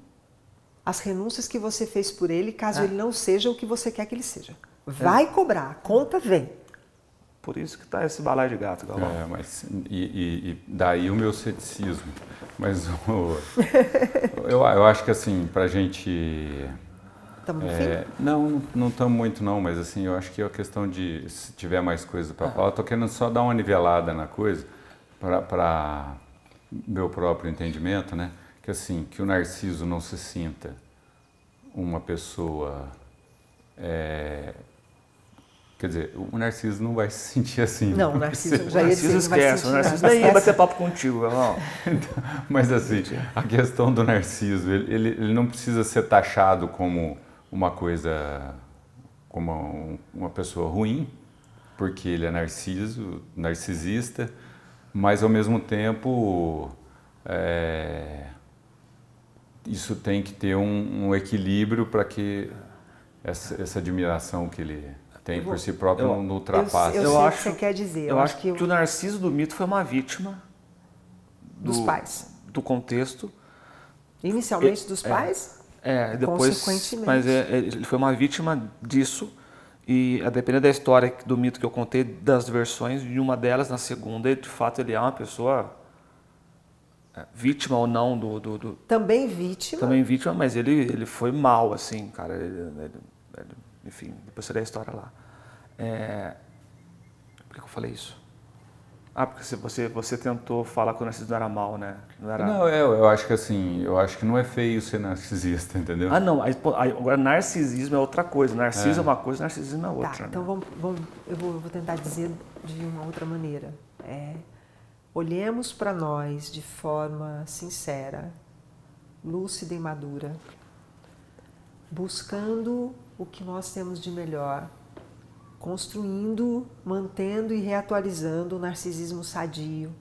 as renúncias que você fez por ele, caso É. ele não seja o que você quer que ele seja. Vai cobrar, a conta vem. Por isso que tá esse balaio de gato, Galvão. É, mas e, e- e daí o meu ceticismo. Mas o- eu, eu acho que assim, pra gente. Estamos no é, não, não estamos muito não, mas assim, eu acho que é a questão de se tiver mais coisa para falar, eu tô querendo só dar uma nivelada na coisa para meu próprio entendimento, né? Que assim, que o narciso não se sinta uma pessoa é, Quer dizer, o narciso não vai se sentir assim. Não, o vai narciso ser- já ia Narciso dizer, não vai esquece, o sentir Narciso nem ia bater papo contigo, Galvão. Mas assim, a questão do narciso, ele, ele, ele não precisa ser taxado como uma coisa, como um- uma pessoa ruim, porque ele é narciso, narcisista, mas ao mesmo tempo é, isso tem que ter um, um equilíbrio para que essa, essa admiração que ele tem por si próprio eu- não, ultrapasse. Eu, Eu sei o que acho- você quer dizer. Eu, acho que, o Narciso do mito foi uma vítima dos do- pais. do contexto. Inicialmente dos é. pais, É, depois, Consequentemente. mas é, é, ele foi uma vítima disso e a depender da história do mito que eu contei, das versões, de uma delas na segunda, de fato ele é uma pessoa é, vítima ou não do, do, do- também vítima. também vítima, mas ele ele foi mal assim, cara. Ele, ele- ele- enfim, depois você lê a história lá. É, por que eu falei isso? Ah, porque você- você tentou falar que o Narciso não era mal, né? Não era. Não, eu, eu acho que assim, eu acho que não é feio ser narcisista, entendeu? Ah, não. aí, pô, aí, agora, narcisismo é outra coisa. Narciso é, uma coisa, narcisismo é outra. Tá, né? então vamos, vamos- eu, vou, vou tentar dizer de uma outra maneira. É, olhemos para nós de forma sincera, lúcida e madura, buscando o que nós temos de melhor, construindo, mantendo e reatualizando o narcisismo sadio,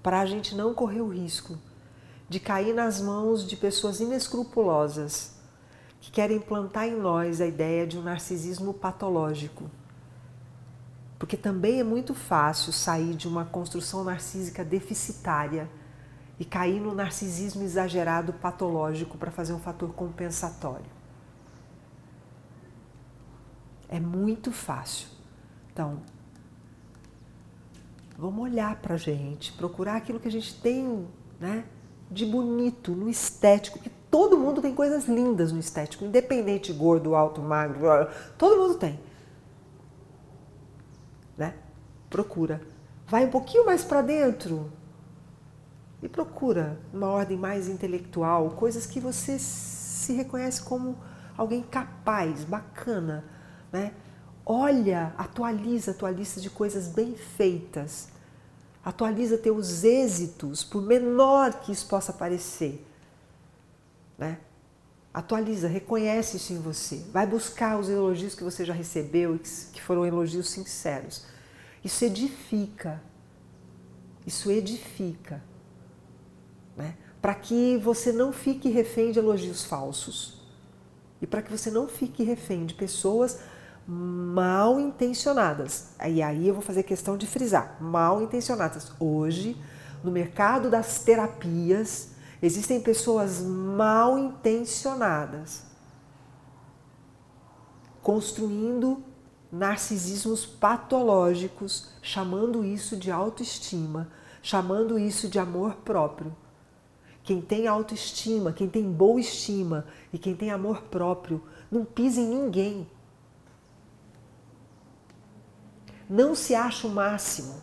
para a gente não correr o risco de cair nas mãos de pessoas inescrupulosas que querem plantar em nós a ideia de um narcisismo patológico. Porque também é muito fácil sair de uma construção narcísica deficitária e cair no narcisismo exagerado patológico para fazer um fator compensatório. É muito fácil. Então, vamos olhar para a gente, procurar aquilo que a gente tem né, de bonito no estético, porque todo mundo tem coisas lindas no estético, independente de gordo, alto, magro, todo mundo tem. Né? Procura. Vai um pouquinho mais para dentro e procura uma ordem mais intelectual, coisas que você se reconhece como alguém capaz, bacana, né? Olha, atualiza a tua lista de coisas bem feitas. Atualiza teus êxitos, por menor que isso possa parecer. Né? Atualiza, reconhece isso em você. Vai buscar os elogios que você já recebeu que foram elogios sinceros. Isso edifica. Isso edifica. Né? Para que você não fique refém de elogios falsos. E para que você não fique refém de pessoas mal intencionadas. E aí eu vou fazer questão de frisar: mal intencionadas. Hoje, no mercado das terapias, existem pessoas mal intencionadas construindo narcisismos patológicos, chamando isso de autoestima, chamando isso de amor próprio. Quem tem autoestima, quem tem boa estima e quem tem amor próprio, não pisa em ninguém. Não se acha o máximo.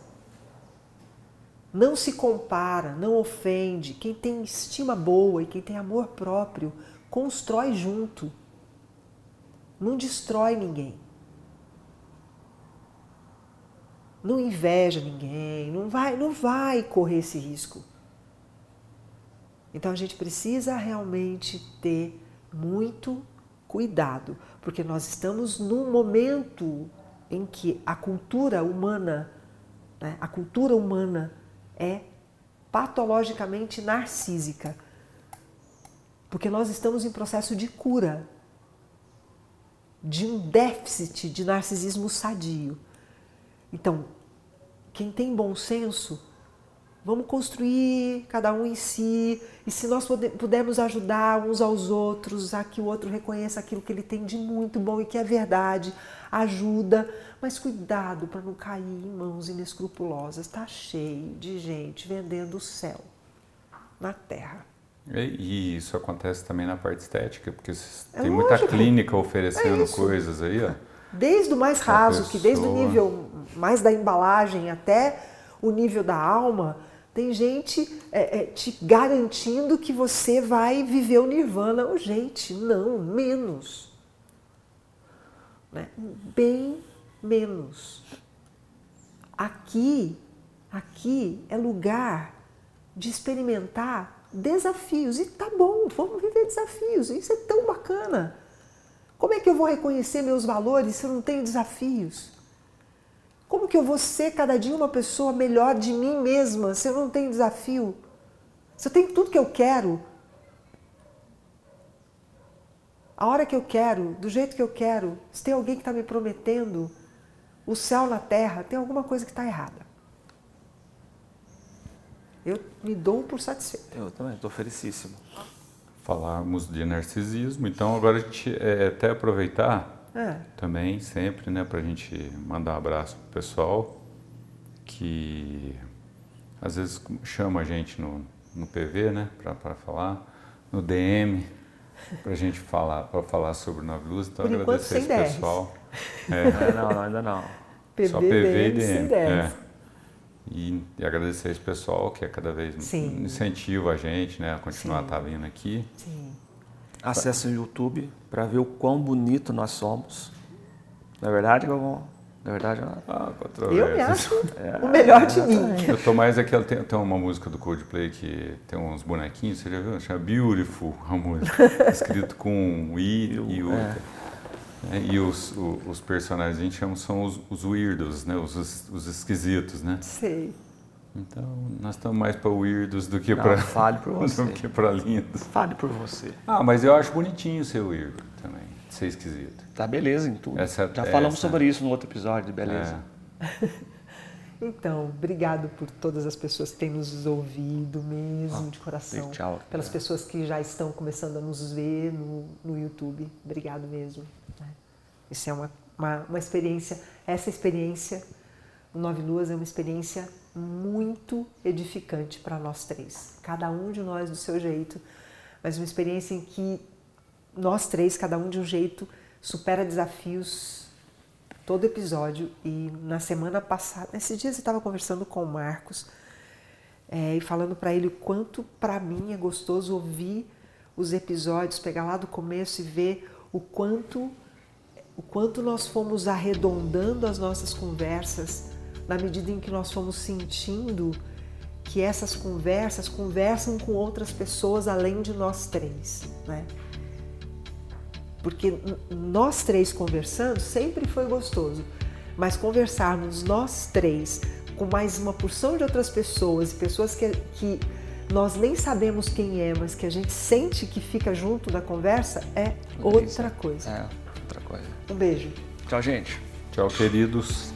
Não se compara, não ofende. Quem tem estima boa e quem tem amor próprio, constrói junto. Não destrói ninguém. Não inveja ninguém, não vai, não vai correr esse risco. Então a gente precisa realmente ter muito cuidado, porque nós estamos num momento em que a cultura humana, né, a cultura humana é patologicamente narcísica. Porque nós estamos em processo de cura de um déficit de narcisismo sadio. Então, quem tem bom senso, vamos construir cada um em si, e se nós pudermos ajudar uns aos outros, a que o outro reconheça aquilo que ele tem de muito bom e que é verdade, ajuda, mas cuidado para não cair em mãos inescrupulosas. Está cheio de gente vendendo o céu na terra. E isso acontece também na parte estética, porque é tem muita clínica oferecendo é coisas aí, ó. Desde o mais raso, pessoa... que desde o nível mais da embalagem até o nível da alma, tem gente é, é, te garantindo que você vai viver o nirvana. Oh, gente, não, menos. Né? Bem menos. Aqui, aqui é lugar de experimentar desafios. E tá bom, vamos viver desafios. Isso é tão bacana. Como é que eu vou reconhecer meus valores se eu não tenho desafios? Como que eu vou ser cada dia uma pessoa melhor de mim mesma se eu não tenho desafio? Se eu tenho tudo que eu quero, a hora que eu quero, do jeito que eu quero, se tem alguém que está me prometendo o céu na terra, tem alguma coisa que está errada. Eu me dou por satisfeito. Eu também, estou felicíssimo. Falarmos de narcisismo, então agora a gente é, até aproveitar é. também, sempre, né, para a gente mandar um abraço pro pessoal que às vezes chama a gente no, no PV, né, para falar, no DM, para a gente falar, para falar sobre Nove Luz. Então, Por agradecer esse pessoal. É. não, não, ainda não. PV, Só PV e DM. É. E, e, agradecer esse pessoal que é cada vez Sim. incentiva a gente né, a continuar Sim. tá vindo aqui. Sim. Acesse o YouTube para ver o quão bonito nós somos. Na é verdade, Galvão? Na é verdade, ah, eu me acho é, o melhor de mim. Eu tô mais aquela. Tem, tem uma música do Coldplay que tem uns bonequinhos, você já viu? Chama Beautiful a música. escrito com I e U. É. É, e os, os, os, personagens a gente chama são os, os weirdos, né? Os, os, esquisitos, né? Sei. Então, nós estamos mais para weirdos do que para fale por você. do que para lindos. Fale por você. Ah, mas eu acho bonitinho ser weirdo também, ser esquisito. Tá beleza em tudo. Essa, Já falamos essa... sobre isso no outro episódio de beleza. É. então, obrigado por todas as pessoas que têm nos ouvido mesmo, ah, de coração. Tchau. Pelas pessoas que já estão começando a nos ver no, no YouTube. Obrigado mesmo. Isso é uma, uma, uma experiência, essa experiência, o Nove Luas é uma experiência muito edificante para nós três. Cada um de nós do seu jeito, mas uma experiência em que nós três, cada um de um jeito, supera desafios todo episódio. E na semana passada, nesses dias eu estava conversando com o Marcos é, e falando para ele o quanto para mim é gostoso ouvir os episódios, pegar lá do começo e ver o quanto o quanto nós fomos arredondando as nossas conversas na medida em que nós fomos sentindo que essas conversas conversam com outras pessoas além de nós três, né? Porque nós três conversando sempre foi gostoso, mas conversarmos nós três com mais uma porção de outras pessoas, pessoas que, que nós nem sabemos quem é, mas que a gente sente que fica junto na conversa, é outra coisa. É outra coisa. Um beijo. Tchau, gente. Tchau, queridos.